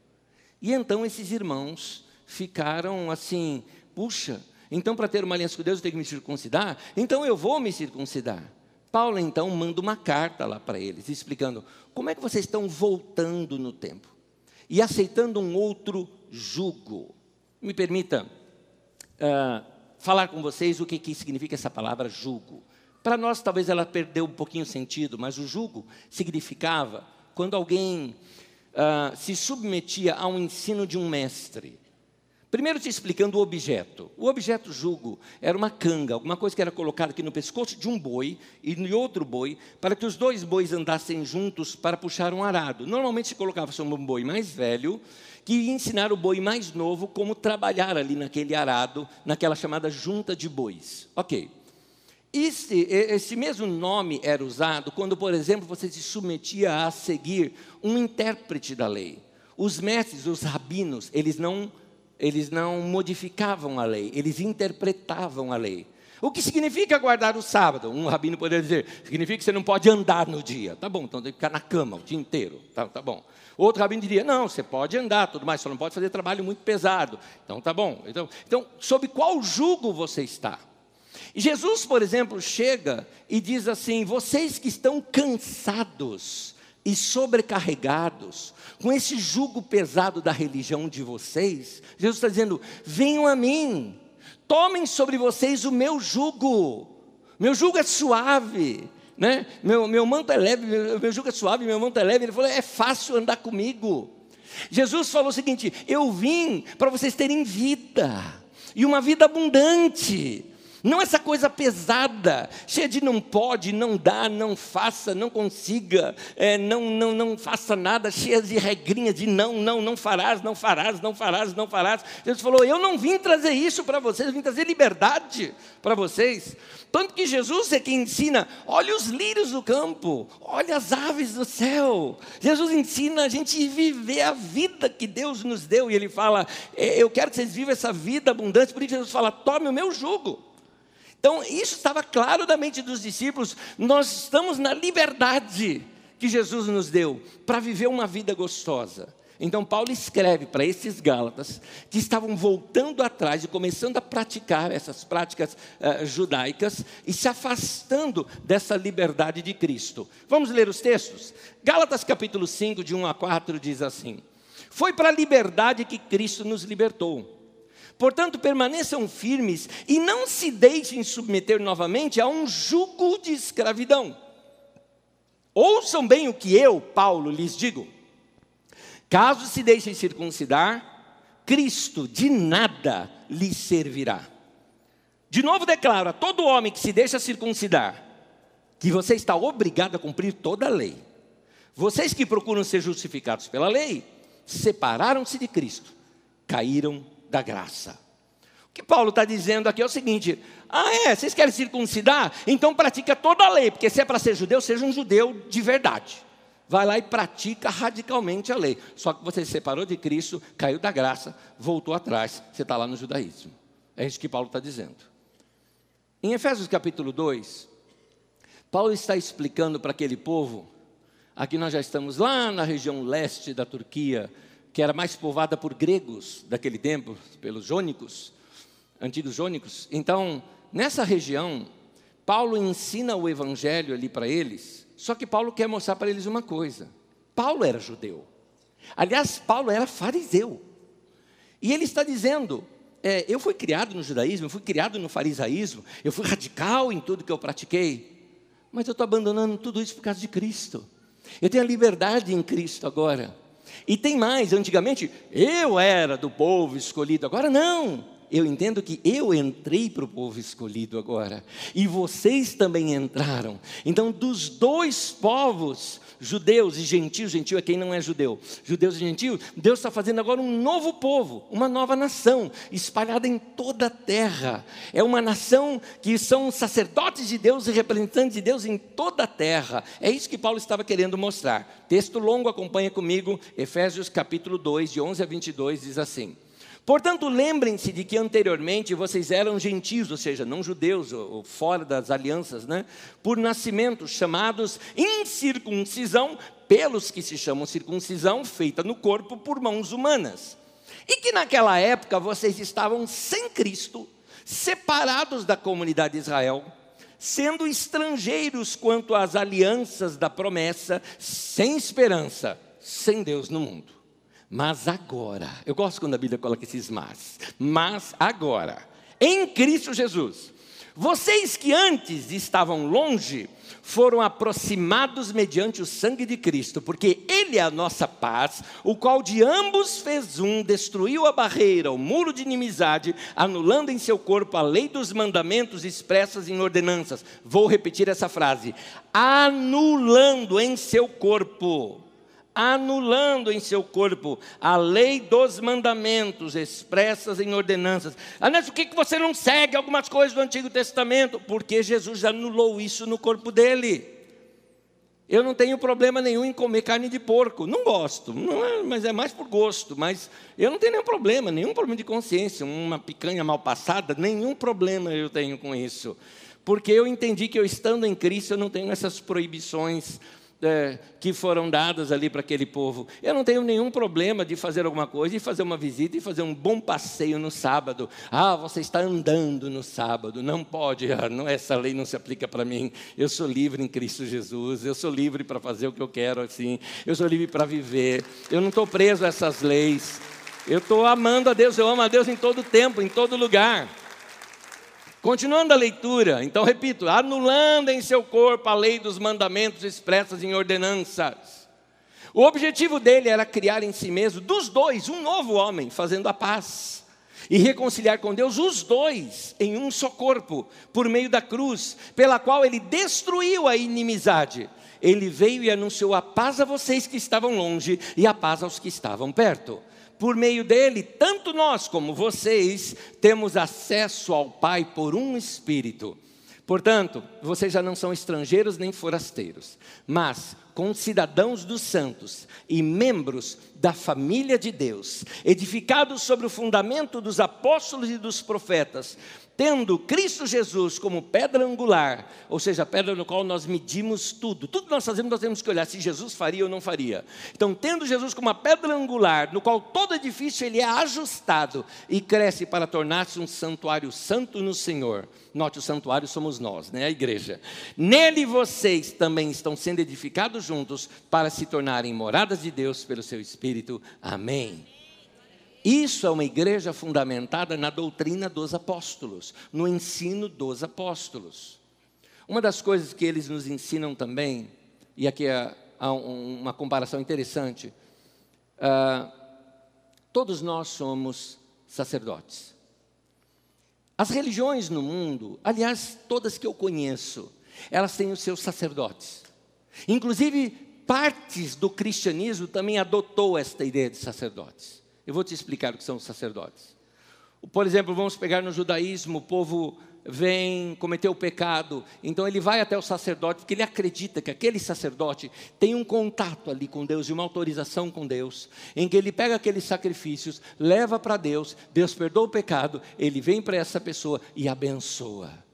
E então esses irmãos ficaram assim: Puxa, então para ter uma aliança com Deus eu tenho que me circuncidar? Então eu vou me circuncidar. Paulo então manda uma carta lá para eles, explicando como é que vocês estão voltando no tempo e aceitando um outro jugo. Me permita uh, falar com vocês o que, que significa essa palavra jugo. Para nós, talvez ela perdeu um pouquinho o sentido, mas o jugo significava quando alguém uh, se submetia a um ensino de um mestre. Primeiro te explicando o objeto. O objeto jugo era uma canga, alguma coisa que era colocada aqui no pescoço de um boi e no outro boi, para que os dois bois andassem juntos para puxar um arado. Normalmente se colocava sobre um boi mais velho, que ia ensinar o boi mais novo como trabalhar ali naquele arado, naquela chamada junta de bois. Ok. Esse, esse mesmo nome era usado quando, por exemplo, você se submetia a seguir um intérprete da lei. Os mestres, os rabinos, eles não eles não modificavam a lei, eles interpretavam a lei. O que significa guardar o sábado? Um rabino poderia dizer, significa que você não pode andar no dia. Tá bom, então tem que ficar na cama o dia inteiro. Tá, tá bom. Outro rabino diria, não, você pode andar, tudo mais, só não pode fazer trabalho muito pesado. Então tá bom. Então, então sob qual jugo você está? Jesus, por exemplo, chega e diz assim: vocês que estão cansados e sobrecarregados com esse jugo pesado da religião de vocês, Jesus está dizendo: venham a mim, tomem sobre vocês o meu jugo, meu jugo é suave, né? meu, meu manto é leve, meu, meu jugo é suave, meu manto é leve. Ele falou: é fácil andar comigo. Jesus falou o seguinte: eu vim para vocês terem vida, e uma vida abundante. Não essa coisa pesada, cheia de não pode, não dá, não faça, não consiga, é, não, não, não faça nada, cheia de regrinhas de não, não, não farás, não farás, não farás, não farás. Jesus falou: Eu não vim trazer isso para vocês, eu vim trazer liberdade para vocês. Tanto que Jesus é quem ensina: olha os lírios do campo, olha as aves do céu. Jesus ensina a gente viver a vida que Deus nos deu, e Ele fala: é, Eu quero que vocês vivam essa vida abundante. Por isso, Jesus fala: Tome o meu jugo. Então, isso estava claro da mente dos discípulos. Nós estamos na liberdade que Jesus nos deu para viver uma vida gostosa. Então, Paulo escreve para esses Gálatas que estavam voltando atrás e começando a praticar essas práticas uh, judaicas e se afastando dessa liberdade de Cristo. Vamos ler os textos? Gálatas capítulo 5, de 1 a 4, diz assim: Foi para a liberdade que Cristo nos libertou. Portanto, permaneçam firmes e não se deixem submeter novamente a um jugo de escravidão. Ouçam bem o que eu, Paulo, lhes digo. Caso se deixem circuncidar, Cristo de nada lhes servirá. De novo declaro a todo homem que se deixa circuncidar, que você está obrigado a cumprir toda a lei. Vocês que procuram ser justificados pela lei, separaram-se de Cristo, caíram da graça. O que Paulo está dizendo aqui é o seguinte: ah, é, vocês querem circuncidar? Então pratica toda a lei, porque se é para ser judeu, seja um judeu de verdade. Vai lá e pratica radicalmente a lei. Só que você se separou de Cristo, caiu da graça, voltou atrás, você está lá no judaísmo. É isso que Paulo está dizendo. Em Efésios capítulo 2, Paulo está explicando para aquele povo, aqui nós já estamos lá na região leste da Turquia, que era mais povoada por gregos daquele tempo, pelos jônicos, antigos jônicos. Então, nessa região, Paulo ensina o evangelho ali para eles, só que Paulo quer mostrar para eles uma coisa. Paulo era judeu. Aliás, Paulo era fariseu. E ele está dizendo: é, eu fui criado no judaísmo, eu fui criado no farisaísmo, eu fui radical em tudo que eu pratiquei, mas eu estou abandonando tudo isso por causa de Cristo. Eu tenho a liberdade em Cristo agora. E tem mais, antigamente eu era do povo escolhido, agora não. Eu entendo que eu entrei para o povo escolhido agora, e vocês também entraram. Então, dos dois povos, judeus e gentios, gentio é quem não é judeu, judeus e gentios, Deus está fazendo agora um novo povo, uma nova nação, espalhada em toda a terra. É uma nação que são sacerdotes de Deus e representantes de Deus em toda a terra. É isso que Paulo estava querendo mostrar. Texto longo, acompanha comigo, Efésios capítulo 2, de 11 a 22, diz assim. Portanto, lembrem-se de que anteriormente vocês eram gentios, ou seja, não judeus, ou, fora das alianças, né? por nascimento, chamados incircuncisão, pelos que se chamam circuncisão, feita no corpo por mãos humanas. E que naquela época vocês estavam sem Cristo, separados da comunidade de Israel, sendo estrangeiros quanto às alianças da promessa, sem esperança, sem Deus no mundo. Mas agora, eu gosto quando a Bíblia coloca esses mas, mas agora, em Cristo Jesus, Vocês que antes estavam longe, foram aproximados mediante o sangue de Cristo, porque Ele é a nossa paz, o qual de ambos fez um, destruiu a barreira, o muro de inimizade, anulando em seu corpo a lei dos mandamentos expressas em ordenanças. Vou repetir essa frase: anulando em seu corpo anulando em seu corpo a lei dos mandamentos expressas em ordenanças. Anésio, por que você não segue algumas coisas do Antigo Testamento? Porque Jesus anulou isso no corpo dele. Eu não tenho problema nenhum em comer carne de porco. Não gosto, não é, mas é mais por gosto. Mas eu não tenho nenhum problema, nenhum problema de consciência. Uma picanha mal passada, nenhum problema eu tenho com isso. Porque eu entendi que eu estando em Cristo, eu não tenho essas proibições é, que foram dadas ali para aquele povo. Eu não tenho nenhum problema de fazer alguma coisa, e fazer uma visita e fazer um bom passeio no sábado. Ah, você está andando no sábado. Não pode, (laughs) ah, não, essa lei não se aplica para mim. Eu sou livre em Cristo Jesus, eu sou livre para fazer o que eu quero assim. Eu sou livre para viver. Eu não estou preso a essas leis. Eu estou amando a Deus, eu amo a Deus em todo tempo, em todo lugar. Continuando a leitura, então repito, anulando em seu corpo a lei dos mandamentos expressos em ordenanças. O objetivo dele era criar em si mesmo, dos dois, um novo homem, fazendo a paz. E reconciliar com Deus os dois em um só corpo, por meio da cruz, pela qual ele destruiu a inimizade. Ele veio e anunciou a paz a vocês que estavam longe e a paz aos que estavam perto por meio dele, tanto nós como vocês temos acesso ao Pai por um Espírito. Portanto, vocês já não são estrangeiros nem forasteiros, mas concidadãos dos santos e membros da família de Deus, edificados sobre o fundamento dos apóstolos e dos profetas, tendo Cristo Jesus como pedra angular, ou seja, a pedra no qual nós medimos tudo, tudo que nós fazemos, nós temos que olhar se Jesus faria ou não faria. Então, tendo Jesus como uma pedra angular, no qual todo edifício ele é ajustado e cresce para tornar-se um santuário santo no Senhor. Note, o santuário somos nós, né? a igreja. Nele vocês também estão sendo edificados juntos para se tornarem moradas de Deus pelo seu Espírito. Amém. Isso é uma igreja fundamentada na doutrina dos apóstolos, no ensino dos apóstolos. Uma das coisas que eles nos ensinam também, e aqui há uma comparação interessante, uh, todos nós somos sacerdotes. As religiões no mundo, aliás, todas que eu conheço, elas têm os seus sacerdotes. Inclusive, partes do cristianismo também adotou esta ideia de sacerdotes. Eu vou te explicar o que são os sacerdotes. Por exemplo, vamos pegar no judaísmo, o povo vem cometer o pecado, então ele vai até o sacerdote, porque ele acredita que aquele sacerdote tem um contato ali com Deus e uma autorização com Deus, em que ele pega aqueles sacrifícios, leva para Deus, Deus perdoa o pecado, ele vem para essa pessoa e abençoa.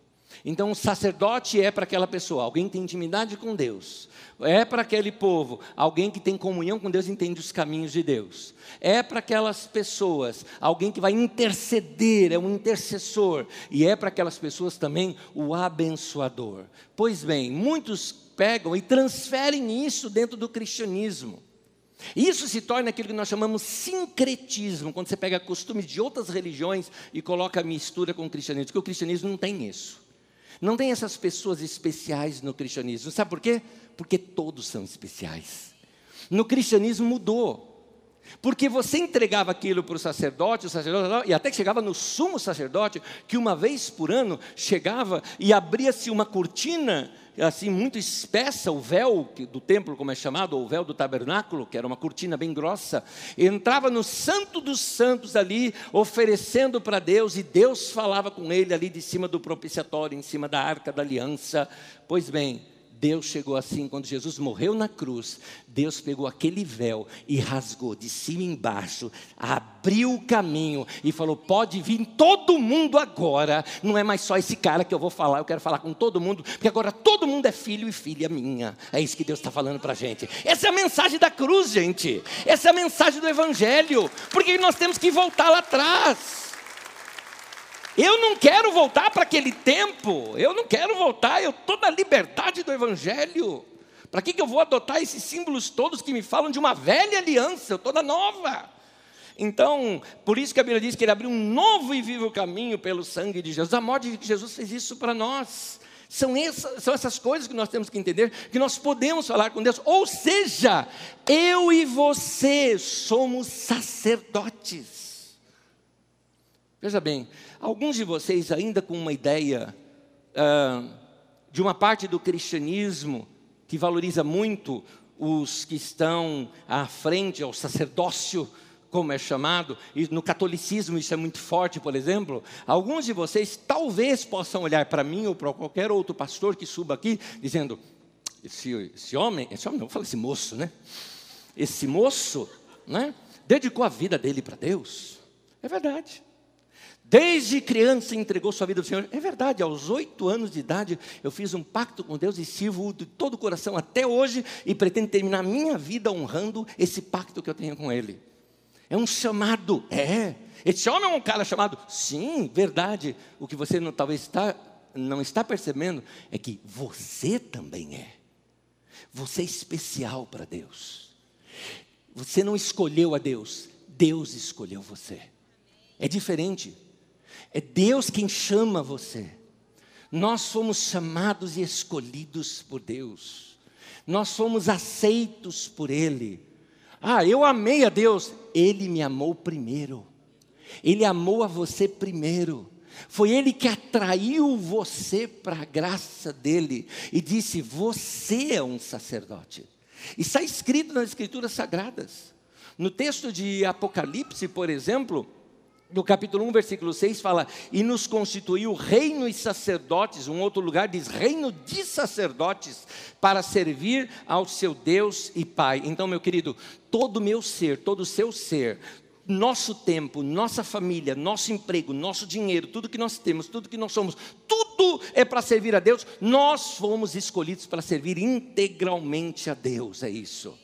Então, o sacerdote é para aquela pessoa, alguém que tem intimidade com Deus. É para aquele povo, alguém que tem comunhão com Deus entende os caminhos de Deus. É para aquelas pessoas, alguém que vai interceder, é um intercessor. E é para aquelas pessoas também o abençoador. Pois bem, muitos pegam e transferem isso dentro do cristianismo. Isso se torna aquilo que nós chamamos sincretismo, quando você pega costumes de outras religiões e coloca a mistura com o cristianismo, porque o cristianismo não tem isso. Não tem essas pessoas especiais no cristianismo. Sabe por quê? Porque todos são especiais. No cristianismo mudou. Porque você entregava aquilo para o sacerdote, o sacerdote, e até que chegava no sumo sacerdote, que uma vez por ano chegava e abria-se uma cortina, assim, muito espessa, o véu do templo, como é chamado, ou o véu do tabernáculo, que era uma cortina bem grossa, entrava no santo dos santos ali, oferecendo para Deus, e Deus falava com ele ali de cima do propiciatório, em cima da arca da aliança. Pois bem, Deus chegou assim, quando Jesus morreu na cruz, Deus pegou aquele véu e rasgou de cima embaixo, abriu o caminho e falou: pode vir todo mundo agora. Não é mais só esse cara que eu vou falar, eu quero falar com todo mundo, porque agora todo mundo é filho e filha minha. É isso que Deus está falando para a gente. Essa é a mensagem da cruz, gente. Essa é a mensagem do Evangelho. Porque nós temos que voltar lá atrás. Eu não quero voltar para aquele tempo, eu não quero voltar, eu estou na liberdade do Evangelho. Para que, que eu vou adotar esses símbolos todos que me falam de uma velha aliança? Eu estou na nova. Então, por isso que a Bíblia diz que ele abriu um novo e vivo caminho pelo sangue de Jesus. A morte de Jesus fez isso para nós. São essas, são essas coisas que nós temos que entender, que nós podemos falar com Deus. Ou seja, eu e você somos sacerdotes. Veja bem, alguns de vocês ainda com uma ideia de uma parte do cristianismo que valoriza muito os que estão à frente ao sacerdócio, como é chamado, e no catolicismo isso é muito forte, por exemplo. Alguns de vocês talvez possam olhar para mim ou para qualquer outro pastor que suba aqui, dizendo: esse, esse homem, esse homem não, fala esse moço, né? Esse moço, né? Dedicou a vida dele para Deus. É verdade. Desde criança entregou sua vida ao Senhor. É verdade, aos oito anos de idade eu fiz um pacto com Deus e sirvo de todo o coração até hoje e pretendo terminar minha vida honrando esse pacto que eu tenho com Ele. É um chamado, é. Esse homem é um cara chamado, sim, verdade. O que você não, talvez está, não está percebendo é que você também é. Você é especial para Deus. Você não escolheu a Deus, Deus escolheu você. É diferente. É Deus quem chama você. Nós fomos chamados e escolhidos por Deus. Nós fomos aceitos por Ele. Ah, eu amei a Deus. Ele me amou primeiro. Ele amou a você primeiro. Foi Ele que atraiu você para a graça dele e disse: Você é um sacerdote. Está escrito nas Escrituras Sagradas. No texto de Apocalipse, por exemplo, no capítulo 1, versículo 6, fala: E nos constituiu reino e sacerdotes. Um outro lugar diz: reino de sacerdotes, para servir ao seu Deus e Pai. Então, meu querido, todo o meu ser, todo o seu ser, nosso tempo, nossa família, nosso emprego, nosso dinheiro, tudo que nós temos, tudo que nós somos, tudo é para servir a Deus. Nós fomos escolhidos para servir integralmente a Deus, é isso.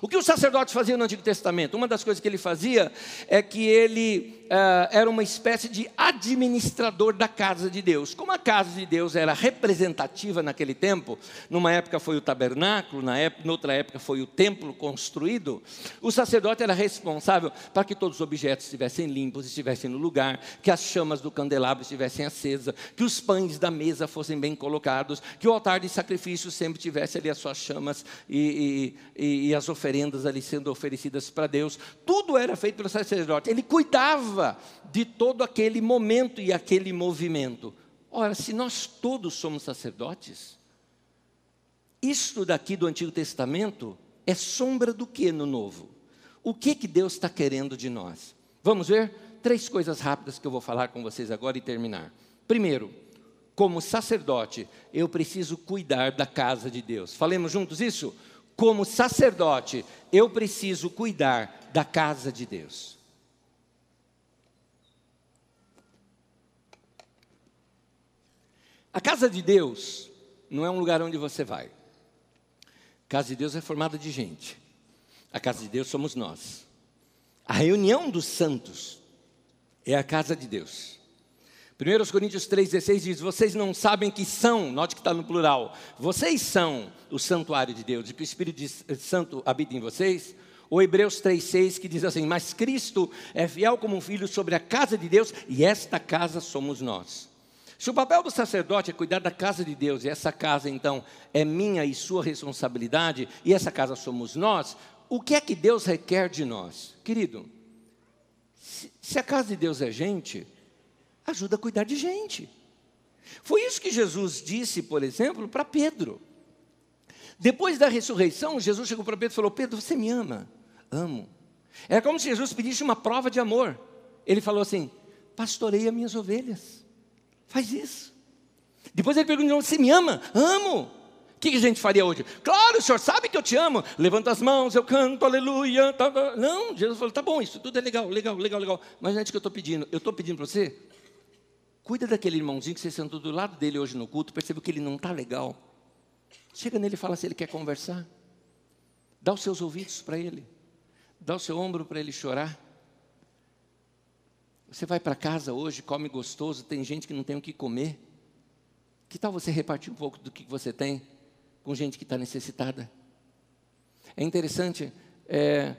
O que o sacerdote fazia no Antigo Testamento? Uma das coisas que ele fazia é que ele uh, era uma espécie de administrador da casa de Deus. Como a casa de Deus era representativa naquele tempo, numa época foi o tabernáculo, na época, noutra época foi o templo construído, o sacerdote era responsável para que todos os objetos estivessem limpos, estivessem no lugar, que as chamas do candelabro estivessem acesas, que os pães da mesa fossem bem colocados, que o altar de sacrifício sempre tivesse ali as suas chamas e, e, e as oferendas ali sendo oferecidas para Deus. Tudo era feito pelo sacerdote. Ele cuidava de todo aquele momento e aquele movimento. Ora, se nós todos somos sacerdotes, isto daqui do Antigo Testamento é sombra do que no Novo? O que, que Deus está querendo de nós? Vamos ver? Três coisas rápidas que eu vou falar com vocês agora e terminar. Primeiro, como sacerdote, eu preciso cuidar da casa de Deus. Falemos juntos isso? Como sacerdote, eu preciso cuidar da casa de Deus. A casa de Deus não é um lugar onde você vai. A casa de Deus é formada de gente. A casa de Deus somos nós. A reunião dos santos é a casa de Deus. 1 Coríntios 3,16 diz: Vocês não sabem que são, note que está no plural, vocês são o santuário de Deus, e que o Espírito Santo habita em vocês. Ou Hebreus 3,6 que diz assim: Mas Cristo é fiel como um filho sobre a casa de Deus, e esta casa somos nós. Se o papel do sacerdote é cuidar da casa de Deus, e essa casa então é minha e sua responsabilidade, e essa casa somos nós, o que é que Deus requer de nós? Querido, se a casa de Deus é gente, ajuda a cuidar de gente. Foi isso que Jesus disse, por exemplo, para Pedro. Depois da ressurreição, Jesus chegou para Pedro e falou: Pedro, você me ama? Amo. Era como se Jesus pedisse uma prova de amor. Ele falou assim: Pastorei as minhas ovelhas. Faz isso. Depois ele pergunta: Você me ama? Amo. O que a gente faria hoje? Claro, o senhor sabe que eu te amo. Levanta as mãos, eu canto, aleluia. Tá, tá. Não, Jesus falou: tá bom, isso tudo é legal, legal, legal, legal. Mas não é isso que eu estou pedindo. Eu estou pedindo para você, cuida daquele irmãozinho que você sentou do lado dele hoje no culto, percebeu que ele não está legal. Chega nele e fala se ele quer conversar. Dá os seus ouvidos para ele. Dá o seu ombro para ele chorar. Você vai para casa hoje, come gostoso, tem gente que não tem o que comer. Que tal você repartir um pouco do que você tem com gente que está necessitada? É interessante, é,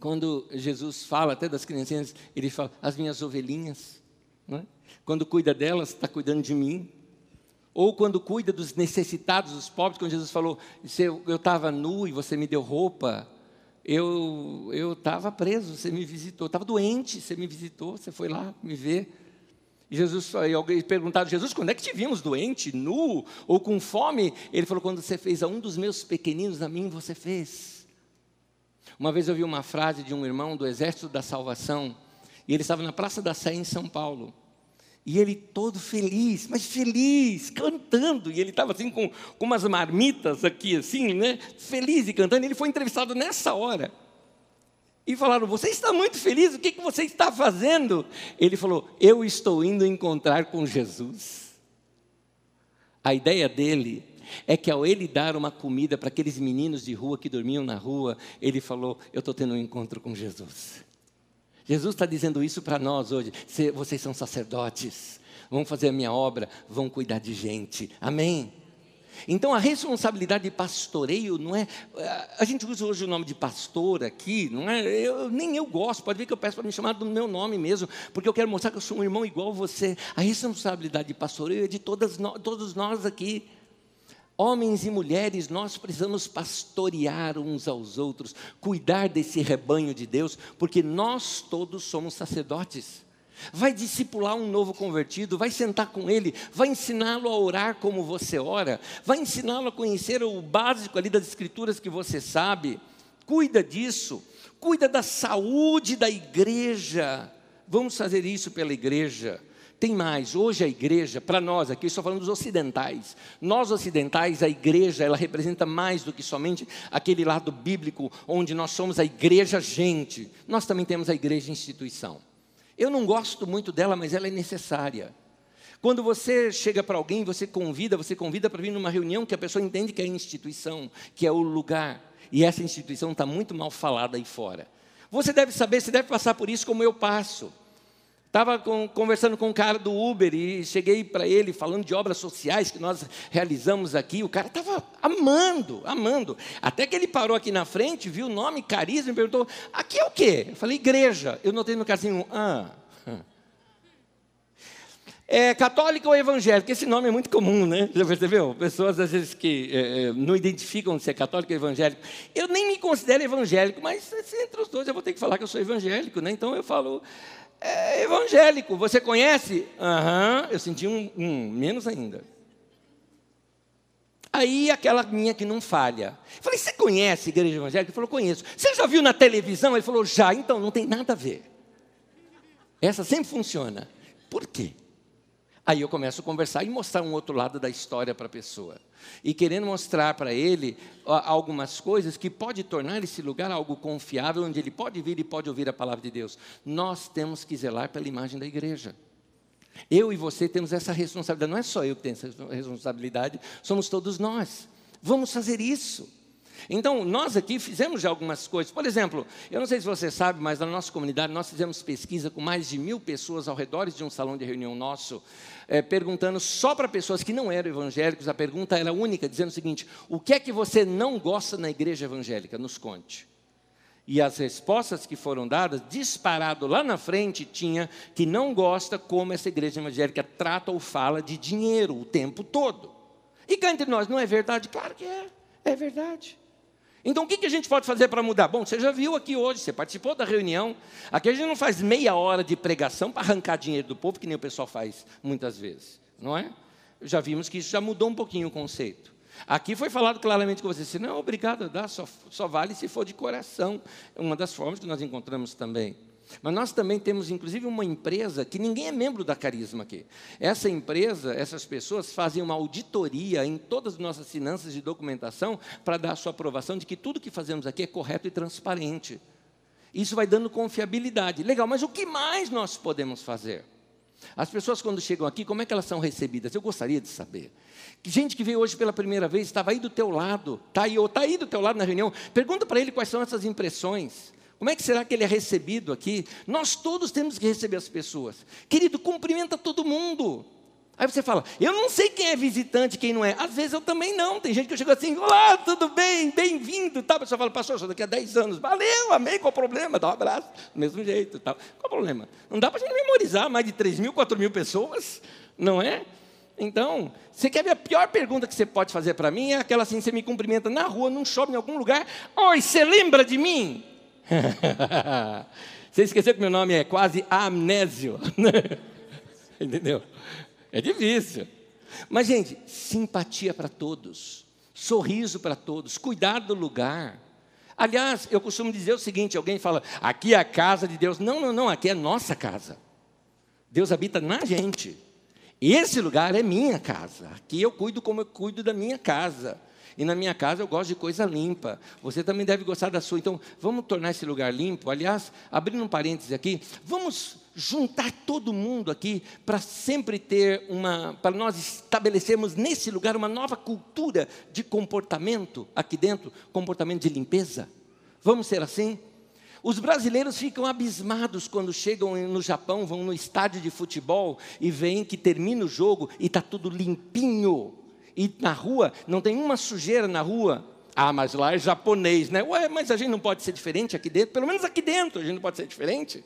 Quando Jesus fala até das criancinhas, ele fala, as minhas ovelhinhas. É? Quando cuida delas, está cuidando de mim. Ou quando cuida dos necessitados, dos pobres, quando Jesus falou, eu estava nu e você me deu roupa, eu estava preso, você me visitou, estava doente, você me visitou, você foi lá me ver. E Jesus, e alguém perguntaram, Jesus, quando é que te vimos doente, nu ou com fome? Ele falou, quando você fez a um dos meus pequeninos, a mim você fez. Uma vez eu vi uma frase de um irmão do Exército da Salvação, e ele estava na Praça da Sé, em São Paulo. E ele todo feliz, mas feliz, cantando. E ele estava assim com, com umas marmitas aqui, assim, né? Feliz e cantando. Ele foi entrevistado nessa hora. E falaram: Você está muito feliz, o que, que você está fazendo? Ele falou: Eu estou indo encontrar com Jesus. A ideia dele é que ao ele dar uma comida para aqueles meninos de rua que dormiam na rua, ele falou: Eu estou tendo um encontro com Jesus. Jesus está dizendo isso para nós hoje. Vocês são sacerdotes, vão fazer a minha obra, vão cuidar de gente. Amém? Então a responsabilidade de pastoreio não é. A gente usa hoje o nome de pastor aqui, não é? Eu, nem eu gosto, pode ver que eu peço para me chamar do meu nome mesmo, porque eu quero mostrar que eu sou um irmão igual a você. A responsabilidade de pastoreio é de todas, todos nós aqui. Homens e mulheres, nós precisamos pastorear uns aos outros, cuidar desse rebanho de Deus, porque nós todos somos sacerdotes. Vai discipular um novo convertido, vai sentar com ele, vai ensiná-lo a orar como você ora, vai ensiná-lo a conhecer o básico ali das escrituras que você sabe. Cuida disso, cuida da saúde da igreja. Vamos fazer isso pela igreja. Tem mais, hoje a igreja, para nós aqui, estou falando dos ocidentais. Nós ocidentais, a igreja, ela representa mais do que somente aquele lado bíblico onde nós somos a igreja gente. Nós também temos a igreja instituição. Eu não gosto muito dela, mas ela é necessária. Quando você chega para alguém, você convida, você convida para vir numa reunião que a pessoa entende que é a instituição, que é o lugar. E essa instituição está muito mal falada aí fora. Você deve saber, você deve passar por isso como eu passo. Estava conversando com um cara do Uber e cheguei para ele falando de obras sociais que nós realizamos aqui. O cara estava amando, amando. Até que ele parou aqui na frente, viu o nome, carisma, e perguntou: aqui é o quê? Eu falei: igreja. Eu notei no casinho, ah. É católico ou evangélico? Esse nome é muito comum, né? Já percebeu? Pessoas às vezes que é, é não identificam se é católico ou evangélico. Eu nem me considero evangélico, mas entre os dois eu vou ter que falar que eu sou evangélico, né? Então eu falo é evangélico. Você conhece? Aham, uhum, eu senti um, um, menos ainda. Aí aquela minha que não falha. Eu falei, você conhece igreja evangélica? Ele falou, conheço. Você já viu na televisão? Ele falou, já. Então, não tem nada a ver. Essa sempre funciona. Por quê? Aí eu começo a conversar e mostrar um outro lado da história para a pessoa. E querendo mostrar para ele algumas coisas que pode tornar esse lugar algo confiável, onde ele pode vir e pode ouvir a palavra de Deus. Nós temos que zelar pela imagem da igreja. Eu e você temos essa responsabilidade. Não é só eu que tenho essa responsabilidade, somos todos nós. Vamos fazer isso. Então, nós aqui fizemos já algumas coisas. Por exemplo, eu não sei se você sabe, mas na nossa comunidade nós fizemos pesquisa com mais de mil pessoas ao redor de um salão de reunião nosso, é, perguntando só para pessoas que não eram evangélicos. A pergunta era única, dizendo o seguinte: o que é que você não gosta na igreja evangélica? Nos conte. E as respostas que foram dadas, disparado lá na frente, tinha que não gosta como essa igreja evangélica trata ou fala de dinheiro o tempo todo. E cá entre nós, não é verdade? Claro que é, é verdade. Então, o que, a gente pode fazer para mudar? Bom, você já viu aqui hoje, você participou da reunião. Aqui a gente não faz meia hora de pregação para arrancar dinheiro do povo, que nem o pessoal faz muitas vezes, não é? Já vimos que isso já mudou um pouquinho o conceito. Aqui foi falado claramente com você, se não é obrigado a dar, só, só vale se for de coração. É uma das formas que nós encontramos também. Mas nós também temos, inclusive, uma empresa que ninguém é membro da Carisma aqui. Essa empresa, essas pessoas fazem uma auditoria em todas as nossas finanças de documentação para dar a sua aprovação de que tudo que fazemos aqui é correto e transparente. Isso vai dando confiabilidade. Legal, mas o que mais nós podemos fazer? As pessoas, quando chegam aqui, como é que elas são recebidas? Eu gostaria de saber. Gente que veio hoje pela primeira vez, estava aí do teu lado, está aí, ou está aí do teu lado na reunião, pergunta para ele quais são essas impressões. Como é que será que ele é recebido aqui? Nós todos temos que receber as pessoas. Querido, cumprimenta todo mundo. Aí você fala, eu não sei quem é visitante, quem não é. Às vezes eu também não. Tem gente que chega assim, olá, tudo bem, bem-vindo. Tá? A pessoa fala, pastor, só daqui a 10 anos. Valeu, amém, qual o problema? Dá um abraço, do mesmo jeito. Tal. Qual o problema? Não dá para a gente memorizar mais de 3 mil, 4 mil pessoas, não é? Então, você quer ver a pior pergunta que você pode fazer para mim? É aquela assim, você me cumprimenta na rua, num shopping, em algum lugar. Oi, você lembra de mim? (laughs) você esqueceu que meu nome é quase amnésio. (laughs) Entendeu? É difícil. Mas, gente, simpatia para todos, sorriso para todos, cuidar do lugar. Aliás, eu costumo dizer o seguinte: alguém fala, aqui é a casa de Deus. Não, não, não, aqui é nossa casa. Deus habita na gente. Esse lugar é minha casa. Aqui eu cuido como eu cuido da minha casa. E na minha casa eu gosto de coisa limpa. Você também deve gostar da sua. Então, vamos tornar esse lugar limpo. Aliás, abrindo um parêntese aqui, vamos juntar todo mundo aqui para sempre ter uma, para nós estabelecermos nesse lugar uma nova cultura de comportamento aqui dentro, comportamento de limpeza. Vamos ser assim? Os brasileiros ficam abismados quando chegam no Japão, vão no estádio de futebol e veem que termina o jogo e está tudo limpinho. E na rua, não tem uma sujeira na rua. Ah, mas lá é japonês, né? Ué, mas a gente não pode ser diferente aqui dentro? Pelo menos aqui dentro a gente não pode ser diferente.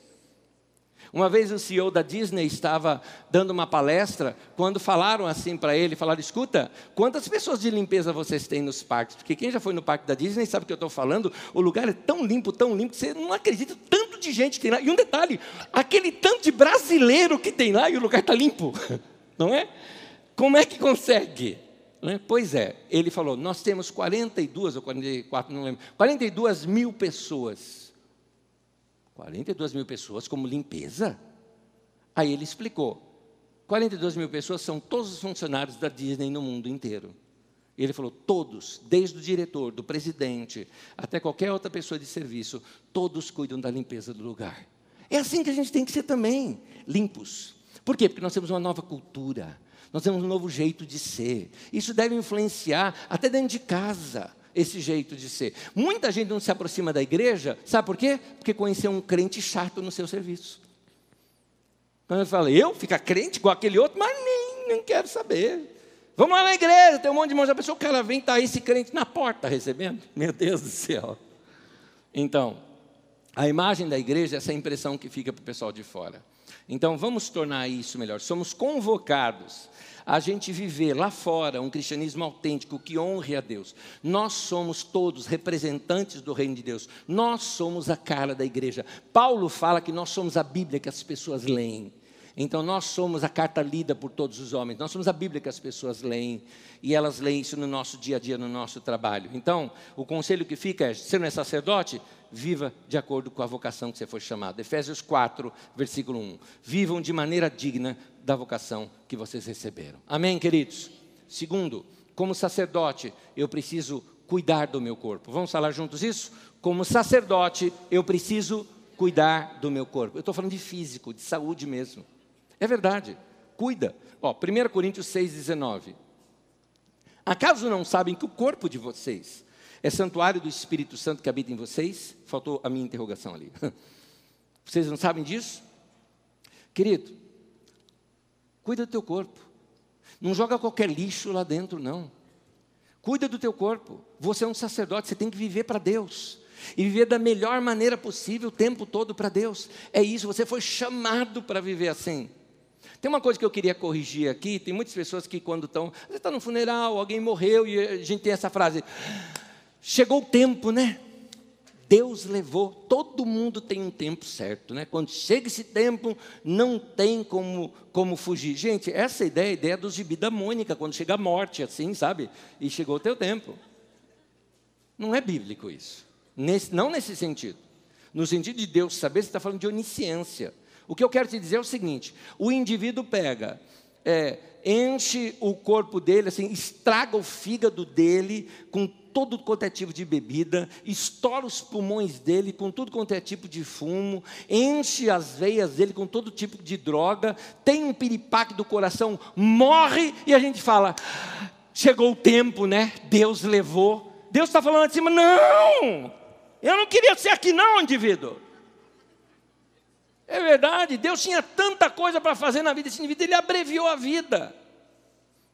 Uma vez o CEO da Disney estava dando uma palestra, quando falaram assim para ele, falaram, escuta, quantas pessoas de limpeza vocês têm nos parques? Porque quem já foi no parque da Disney sabe o que eu estou falando, o lugar é tão limpo, tão limpo, que você não acredita tanto de gente que tem lá. E um detalhe, aquele tanto de brasileiro que tem lá e o lugar está limpo, (laughs) não é? Como é que consegue? É? Pois é, ele falou, nós temos 42 ou 44, não lembro, 42 mil pessoas 42 mil pessoas como limpeza? Aí ele explicou: 42 mil pessoas são todos os funcionários da Disney no mundo inteiro. Ele falou: todos, desde o diretor, do presidente, até qualquer outra pessoa de serviço, todos cuidam da limpeza do lugar. É assim que a gente tem que ser também, limpos. Por quê? Porque nós temos uma nova cultura, nós temos um novo jeito de ser. Isso deve influenciar até dentro de casa esse jeito de ser. Muita gente não se aproxima da igreja, sabe por quê? Porque conheceu um crente chato no seu serviço. Então ele fala, eu ficar crente com aquele outro, mas nem, nem quero saber. Vamos lá na igreja, tem um monte de irmãos, a pessoa, o cara vem, está esse crente na porta recebendo. Meu Deus do céu. Então, a imagem da igreja é essa impressão que fica para o pessoal de fora. Então, vamos tornar isso melhor. Somos convocados a gente viver lá fora um cristianismo autêntico que honre a Deus. Nós somos todos representantes do reino de Deus. Nós somos a cara da igreja. Paulo fala que nós somos a Bíblia que as pessoas leem. Então nós somos a carta lida por todos os homens. Nós somos a Bíblia que as pessoas leem e elas leem isso no nosso dia a dia, no nosso trabalho. Então, o conselho que fica é: você não é sacerdote? Viva de acordo com a vocação que você foi chamado. Efésios 4, versículo 1. Vivam de maneira digna da vocação que vocês receberam. Amém, queridos? Segundo, como sacerdote, eu preciso cuidar do meu corpo. Vamos falar juntos isso? Como sacerdote, eu preciso cuidar do meu corpo. Eu estou falando de físico, de saúde mesmo. É verdade. Cuida. Ó, 1 Coríntios 6,19. Acaso não sabem que o corpo de vocês é santuário do Espírito Santo que habita em vocês? Faltou a minha interrogação ali. (laughs) Vocês não sabem disso? Querido, Cuida do teu corpo. Não joga qualquer lixo lá dentro, não. Cuida do teu corpo. Você é um sacerdote, você tem que viver para Deus. E viver da melhor maneira possível o tempo todo para Deus. É isso, você foi chamado para viver assim. Tem uma coisa que eu queria corrigir aqui: tem muitas pessoas que, quando estão. Você está no funeral, alguém morreu, e a gente tem essa frase: chegou o tempo, né? Deus levou, todo mundo tem um tempo certo, né? Quando chega esse tempo, não tem como, como fugir. Gente, essa ideia é a ideia do gibi da Mônica, quando chega a morte, assim, sabe? E chegou o teu tempo. Não é bíblico isso. Nesse, não nesse sentido. No sentido de Deus saber, você está falando de onisciência. O que eu quero te dizer é o seguinte: o indivíduo pega, é, enche o corpo dele, assim, estraga o fígado dele com todo quanto é tipo de bebida, estoura os pulmões dele com tudo quanto é tipo de fumo, enche as veias dele com todo tipo de droga, tem um piripaque do coração, morre e a gente fala: chegou o tempo, né? Deus levou. Deus está falando assim, não, eu não queria ser aqui, não, indivíduo. É verdade, Deus tinha tanta coisa para fazer na vida desse indivíduo, ele abreviou a vida.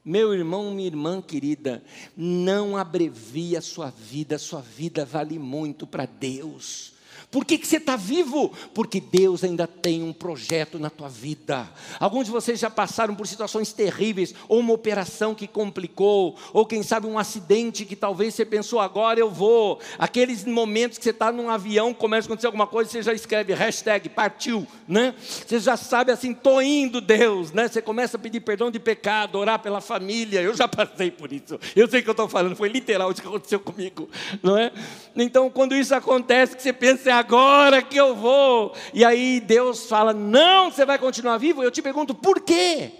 Meu irmão, minha irmã querida, não abrevie a sua vida, a sua vida vale muito para Deus. Por que, que você está vivo? Porque Deus ainda tem um projeto na tua vida. Alguns de vocês já passaram por situações terríveis, ou uma operação que complicou, ou quem sabe um acidente que talvez você pensou, agora eu vou. Aqueles momentos que você está num avião, começa a acontecer alguma coisa, você já escreve hashtag partiu, né? Você já sabe assim, estou indo, Deus, né? Você começa a pedir perdão de pecado, orar pela família. Eu já passei por isso. Eu sei o que eu estou falando, foi literal isso que aconteceu comigo, não é? Então, quando isso acontece, que você pensa, é agora que eu vou. E aí Deus fala: Não, você vai continuar vivo. Eu te pergunto, por quê?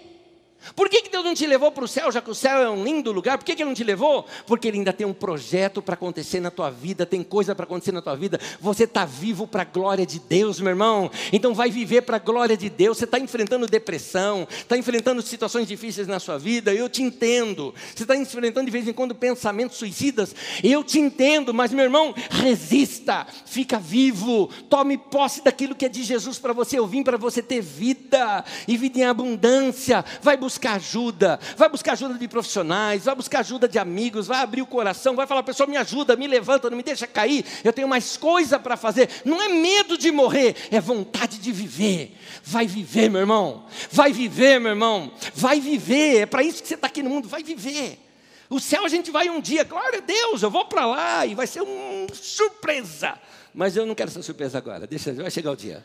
Por que, que Deus não te levou para o céu, já que o céu é um lindo lugar? Por que, que Ele não te levou? Porque Ele ainda tem um projeto para acontecer na tua vida, tem coisa para acontecer na tua vida. Você está vivo para a glória de Deus, meu irmão. Então vai viver para a glória de Deus. Você está enfrentando depressão, está enfrentando situações difíceis na sua vida, eu te entendo. Você está enfrentando de vez em quando pensamentos suicidas, eu te entendo, mas meu irmão, resista, fica vivo, tome posse daquilo que é de Jesus para você. Eu vim para você ter vida e vida em abundância. Vai buscar buscar ajuda, vai buscar ajuda de profissionais, vai buscar ajuda de amigos, vai abrir o coração, vai falar, pessoal, me ajuda, me levanta, não me deixa cair, eu tenho mais coisa para fazer. Não é medo de morrer, é vontade de viver. Vai viver, meu irmão, vai viver, meu irmão, vai viver, é para isso que você está aqui no mundo, vai viver. O céu a gente vai um dia, glória a Deus, eu vou para lá e vai ser uma surpresa. Mas eu não quero essa surpresa agora, deixa, vai chegar o dia.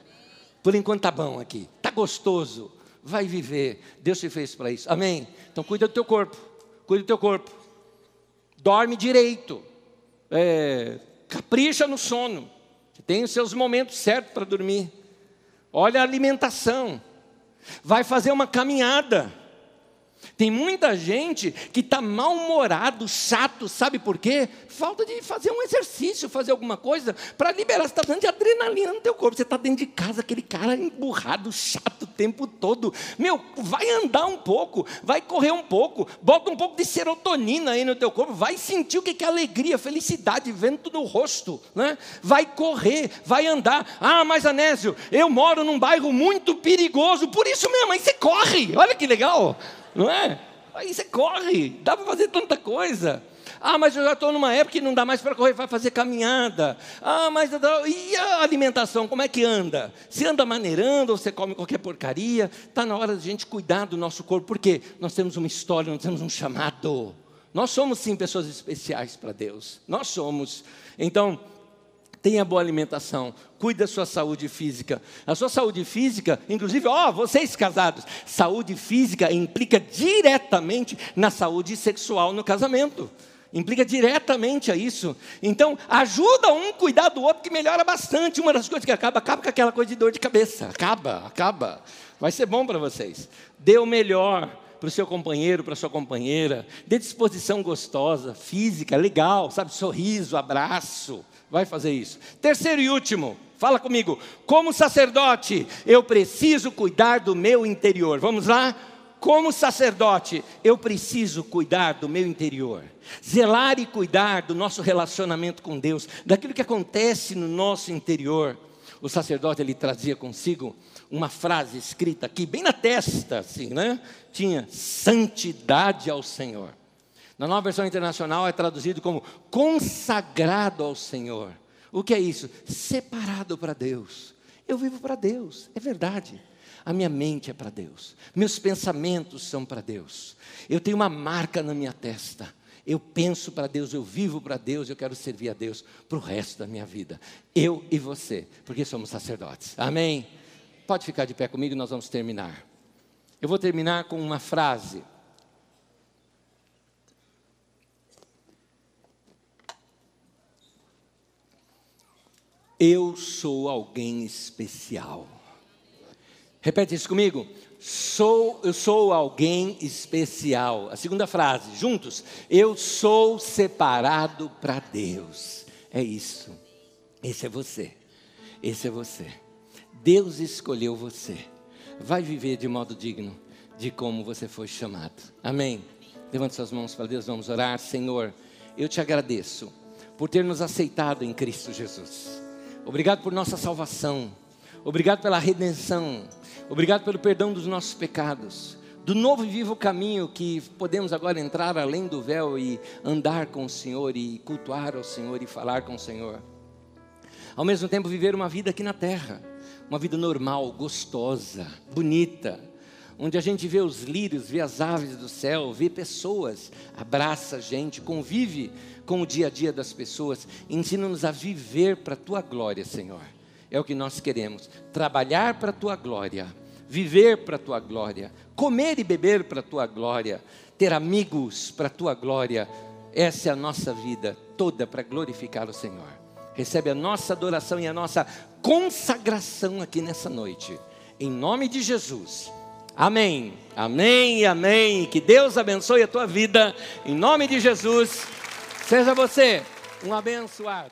Por enquanto tá bom aqui, tá gostoso vai viver. Deus te fez para isso. Amém? Então cuida do teu corpo. Cuida do teu corpo. Dorme direito. É, capricha no sono. Tem os seus momentos certos para dormir. Olha a alimentação. Vai fazer uma caminhada. Tem muita gente que está mal-humorado, chato, sabe por quê? Falta de fazer um exercício, fazer alguma coisa para liberar. Você está dando de adrenalina no teu corpo. Você está dentro de casa, aquele cara emburrado, chato o tempo todo. Meu, vai andar um pouco, vai correr um pouco, bota um pouco de serotonina aí no teu corpo, vai sentir o que é alegria, felicidade, vento no rosto. Né? Vai correr, vai andar. Ah, mas Anésio, eu moro num bairro muito perigoso, por isso mesmo, aí você corre. Olha que legal não é? Aí você corre, dá para fazer tanta coisa. Ah, mas eu já estou numa época que não dá mais para correr, vai fazer caminhada. Ah, mas e a alimentação, como é que anda? Se anda maneirando ou você come qualquer porcaria? Está na hora de a gente cuidar do nosso corpo, porque nós temos uma história, nós temos um chamado. Nós somos sim pessoas especiais para Deus. Nós somos. Então, tenha boa alimentação, cuide da sua saúde física. A sua saúde física, inclusive, ó, vocês casados, saúde física implica diretamente na saúde sexual no casamento. Implica diretamente a isso. Então, ajuda um cuidar do outro que melhora bastante. Uma das coisas que acaba, acaba com aquela coisa de dor de cabeça. Acaba, acaba. Vai ser bom para vocês. Dê o melhor para o seu companheiro, para a sua companheira. Dê disposição gostosa, física, legal, sabe? Sorriso, abraço vai fazer isso. Terceiro e último, fala comigo. Como sacerdote, eu preciso cuidar do meu interior. Vamos lá? Como sacerdote, eu preciso cuidar do meu interior. Zelar e cuidar do nosso relacionamento com Deus, daquilo que acontece no nosso interior. O sacerdote ele trazia consigo uma frase escrita aqui, bem na testa, assim, né? Tinha santidade ao Senhor. Na nova versão internacional é traduzido como consagrado ao Senhor. O que é isso? Separado para Deus. Eu vivo para Deus, é verdade. A minha mente é para Deus, meus pensamentos são para Deus. Eu tenho uma marca na minha testa. Eu penso para Deus, eu vivo para Deus, eu quero servir a Deus para o resto da minha vida. Eu e você, porque somos sacerdotes. Amém? Pode ficar de pé comigo, nós vamos terminar. Eu vou terminar com uma frase Eu sou alguém especial. Repete isso comigo. Sou, eu sou alguém especial. A segunda frase, juntos. Eu sou separado para Deus. É isso. Esse é você. Esse é você. Deus escolheu você. Vai viver de modo digno de como você foi chamado. Amém. Levante suas mãos para Deus, vamos orar. Senhor, eu te agradeço por ter nos aceitado em Cristo Jesus. Obrigado por nossa salvação. Obrigado pela redenção. Obrigado pelo perdão dos nossos pecados. do novo e vivo caminho que podemos agora entrar além do véu e andar com o Senhor e cultuar ao Senhor e falar com o Senhor. Ao mesmo tempo, viver uma vida aqui na terra, uma vida normal, gostosa, bonita, onde a gente vê os lírios, vê as aves do céu, vê pessoas, abraça a gente, convive com o dia a dia das pessoas, ensina-nos a viver para a tua glória, Senhor. É o que nós queremos, trabalhar para a tua glória, viver para a tua glória, comer e beber para a tua glória, ter amigos para a tua glória. Essa é a nossa vida toda para glorificar o Senhor. Recebe a nossa adoração e a nossa consagração aqui nessa noite. Em nome de Jesus. Amém. Amém e amém. Que Deus abençoe a tua vida. Em nome de Jesus. Seja você um abençoado.